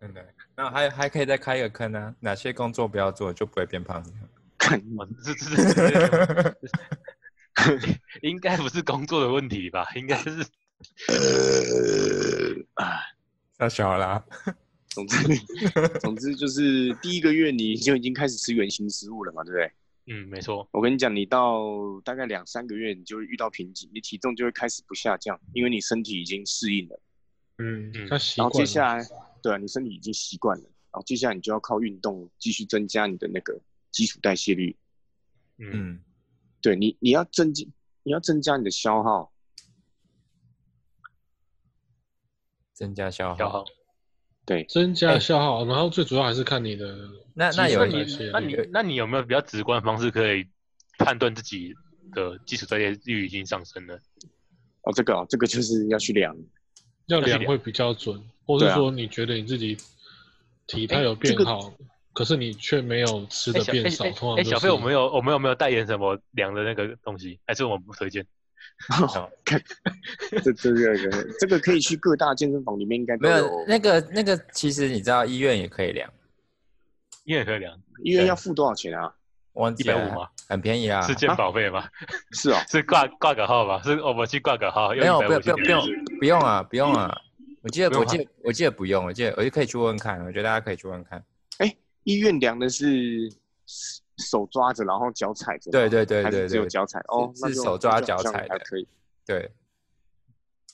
Speaker 2: 真的。然后还还可以再开一个坑呢、哪些工作不要做就不会变胖？
Speaker 1: 看
Speaker 3: 哦，这这这 (laughs) 应该不是工作的问题吧？应该是
Speaker 1: 呃啊，
Speaker 2: 太小啦。
Speaker 1: 总之 (laughs) 总之就是第一个月你就已经开始吃原形食物了嘛，对不对？
Speaker 3: 嗯，没错。
Speaker 1: 我跟你讲，你到大概两三个月，你就会遇到瓶颈，你体重就会开始不下降，因为你身体已经适应了。
Speaker 4: 嗯
Speaker 3: 嗯，
Speaker 1: 然后
Speaker 4: 他习惯了。
Speaker 1: 接下来，对啊，你身体已经习惯了，然后接下来你就要靠运动继续增加你的那个基础代谢率。
Speaker 3: 嗯，
Speaker 2: 嗯，
Speaker 1: 对你，你要增进，你要增加你的消耗。
Speaker 2: 增加消耗。
Speaker 3: 消耗。
Speaker 1: 对，
Speaker 4: 增加
Speaker 2: 哎
Speaker 4: 消耗，然后最主要还是看你的
Speaker 2: 那那有一
Speaker 3: 那你那你那你有没有比较直观的方式可以判断自己的基础代谢率已经上升了？
Speaker 1: 哦，这个哦，这个就是要去量。
Speaker 4: 要
Speaker 3: 量
Speaker 4: 量会比较准，或是说你觉得你自己体态有
Speaker 1: 这个
Speaker 4: 变好，可是你却没有吃的变少，
Speaker 3: 哎
Speaker 4: 通常
Speaker 3: 哎，
Speaker 4: 就是
Speaker 3: 小费我们有我们有没有代言什么量的那个东西？还是我们不推荐？(laughs)
Speaker 1: 这这个这个可以去各大健身房里面应该
Speaker 2: 没有
Speaker 1: 有。
Speaker 2: 那个那个，其实你知道医院也可以量，
Speaker 3: 医院可以量。
Speaker 1: 医院要付多少钱啊？(laughs)
Speaker 2: 忘记
Speaker 3: 一百五吗？
Speaker 2: 很便宜啊。
Speaker 3: 是健保费吗？(laughs)
Speaker 1: 是哦，
Speaker 3: 是挂挂个号吧？是我们去挂个号，
Speaker 2: 没有，不用，不用，不用，不用啊，不用啊。我记得，我记得，我记得不用，我记得，我就可以去问问看。我觉得大家可以去问看。哎。
Speaker 1: 医院量的是手抓着，然后脚踩着吗，
Speaker 2: 对对对对对，
Speaker 1: 只有脚踩？哦，
Speaker 2: 是手抓脚踩的
Speaker 1: 还可以。
Speaker 2: 对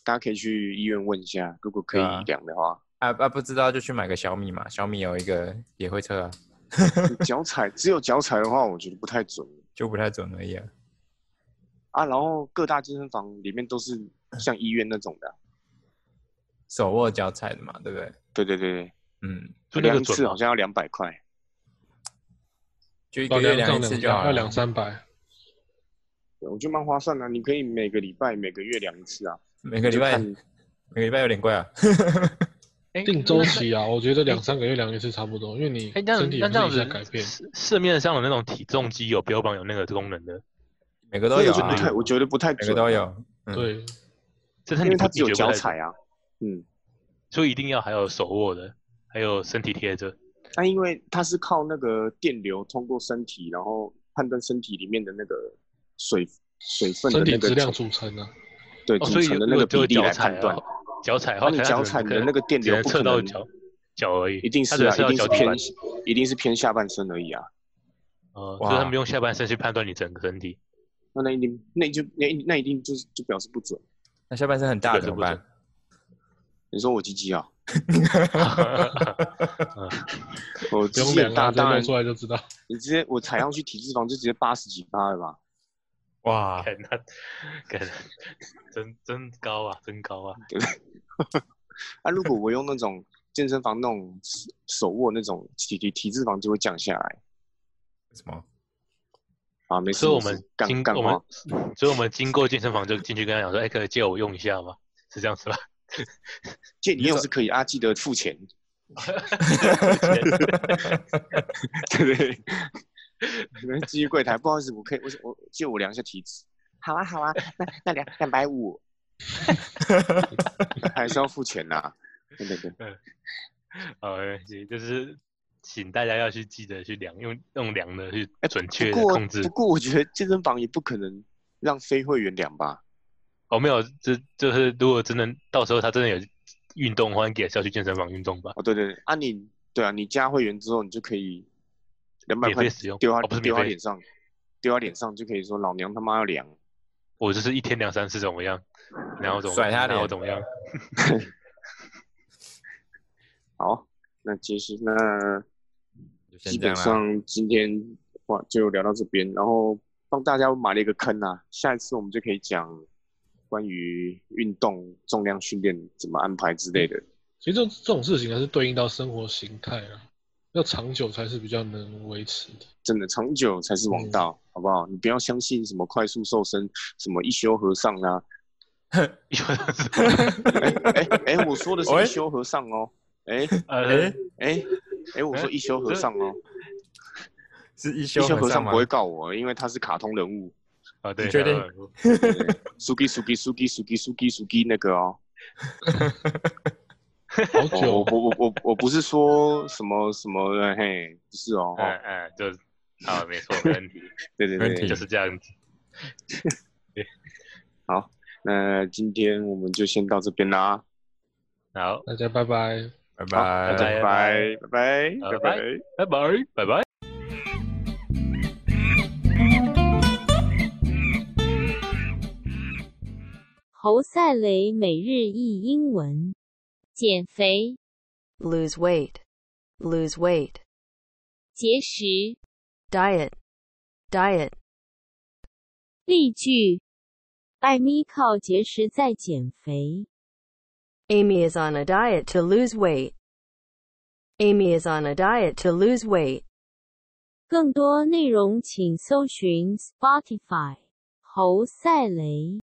Speaker 1: 大家可以去医院问一下，如果可以量的话，
Speaker 2: 啊啊，不知道就去买个小米嘛，小米有一个也会测啊，
Speaker 1: 脚 (laughs) 踩只有脚踩的话，我觉得不太准
Speaker 2: 就不太准而已啊。
Speaker 1: 啊。然后各大健身房里面都是像医院那种的，
Speaker 2: 手握脚踩的嘛，对不对？
Speaker 1: 对对对对，
Speaker 2: 嗯，
Speaker 3: 就
Speaker 1: 一
Speaker 3: 个准
Speaker 1: 次好像要两百块。
Speaker 2: 就一个月
Speaker 4: 到量
Speaker 2: 量一次就好了
Speaker 4: 两要两。三百，
Speaker 1: 对我觉得蛮划算的，你可以每个礼拜、每个月量一次啊。
Speaker 2: 每个礼拜每个礼拜有点贵啊。(laughs)
Speaker 3: 哎
Speaker 4: 定周期啊，我觉得两三个月量一次差不多，因为你身体也是
Speaker 3: 那这样子
Speaker 4: 一直在改变。
Speaker 3: 市市面上的那种体重机有标榜有那个功能的，
Speaker 2: 每个都有
Speaker 1: 我觉得不，太，我觉得不太
Speaker 2: 每，个都有。嗯，
Speaker 4: 对，(laughs)
Speaker 3: 这是你不
Speaker 1: 因为它只有脚踩啊。嗯，
Speaker 3: 所以一定要还有手握的，还有身体贴着。
Speaker 1: 那因为它是靠那个电流通过身体，然后判断身体里面的那个水水分的
Speaker 4: 质量
Speaker 1: 那个组
Speaker 4: 组成啊。
Speaker 3: 哦，所以
Speaker 1: 对组成的那个比例来
Speaker 3: 脚踩
Speaker 1: 判断
Speaker 3: 哦，，脚踩的话，
Speaker 1: 你脚踩的那个电流不可能
Speaker 3: 测到脚脚而已，
Speaker 1: 一定是啊，一定是偏一定是偏下半身而已啊。
Speaker 3: 呃，所以他们用下半身去判断你整个身体。
Speaker 1: 那那一定那就那那一定就是就表示不准。
Speaker 2: 那下半身很大怎么办？
Speaker 1: 你说我鸡鸡啊？
Speaker 3: 嗯 (laughs)
Speaker 1: 我
Speaker 4: 不
Speaker 1: 鸡鸡很大，
Speaker 4: 用量啊，再
Speaker 1: 当然
Speaker 4: 露出来就知道。
Speaker 1: 你直接我踩上去体脂肪就直接八十几趴了吧？(laughs) (laughs)
Speaker 2: 哇，
Speaker 3: 看那，看，真真高啊，真高啊！
Speaker 1: 啊，如果我用那种健身房那种手手握那种体体体脂肪就会降下来
Speaker 2: 什么？
Speaker 1: 啊，没事。
Speaker 3: 所以我们经我们，，所以我们经过健身房就进去跟他讲说，哎，可以借我用一下吗？是这样子吧？
Speaker 1: 借你用是可以啊，记得付钱，(laughs) 对不对？你们继续柜台，不好意思，我可以，我我借我量一下体脂。好啊，好啊，那那两两百五，(laughs) 还是要付钱呐、对对对，
Speaker 3: 好，没关系，就是请大家要去记得去量，用用量的去准确
Speaker 1: 不过
Speaker 3: 的控制
Speaker 1: 不。过我觉得健身房也不可能让非会员量吧？
Speaker 3: 哦，没有，这就是如果真的到时候他真的有运动的话，应该也是要去健身房运动吧？
Speaker 1: 哦，对对对，啊你对啊，你加会员之后，你就可以两百块
Speaker 3: 使用
Speaker 1: 丢他
Speaker 3: 哦不是
Speaker 1: 丢他脸上，丢他脸上就可以说老娘他妈要凉。
Speaker 3: 我就是一天两三次怎么样？然后怎么
Speaker 2: 甩他脸
Speaker 3: 然后怎么样？(laughs)
Speaker 1: 好，那其实那基本。上今天话就聊到这边，然后帮大家埋了一个坑啊，下一次我们就可以讲关于运动重量训练怎么安排之类的。
Speaker 4: 其实这这种事情还是对应到生活形态啊，要长久才是比较能维持的。
Speaker 1: 真的长久才是王
Speaker 2: 嗯
Speaker 1: 道，好不好？你不要相信什么快速瘦身，什么一休和尚啊，(laughs) 哎哎，我说的是一休和尚哦，哎
Speaker 3: 哎，
Speaker 1: 哎哎，我说一休和尚哦，
Speaker 2: 是一休
Speaker 1: 和
Speaker 2: 和尚吗
Speaker 1: 尚不？会告我，因为他是卡通人物。
Speaker 3: 啊，对，
Speaker 2: 你确定
Speaker 3: 呃
Speaker 1: 苏基苏基苏基苏基苏基苏基那个哦，(laughs)
Speaker 4: 好
Speaker 1: 哦
Speaker 4: 久。
Speaker 1: 我我我我我不是说什么什么的嘿，不是哦，
Speaker 3: 嗯
Speaker 1: 哦。
Speaker 3: 嗯，就是好，没错，没问题，(laughs)
Speaker 1: 对对对。
Speaker 3: 就是这样子。(laughs)
Speaker 1: 好，那今天我们就先到这边啦，
Speaker 3: 好，
Speaker 4: 大家拜拜。
Speaker 2: 拜
Speaker 1: 拜。大家
Speaker 2: 拜。
Speaker 3: 拜
Speaker 1: 拜拜拜拜。
Speaker 3: 呃拜拜。拜拜，
Speaker 5: 侯赛雷每日一英文，减肥、
Speaker 6: lose weight, lose weight,
Speaker 5: 节食、
Speaker 6: diet, diet,
Speaker 5: 例句。艾米靠节食在减肥。
Speaker 6: Amy is on a diet to lose weight. Amy is on a diet to lose weight.
Speaker 5: 更多内容请搜寻 Spotify 侯赛雷。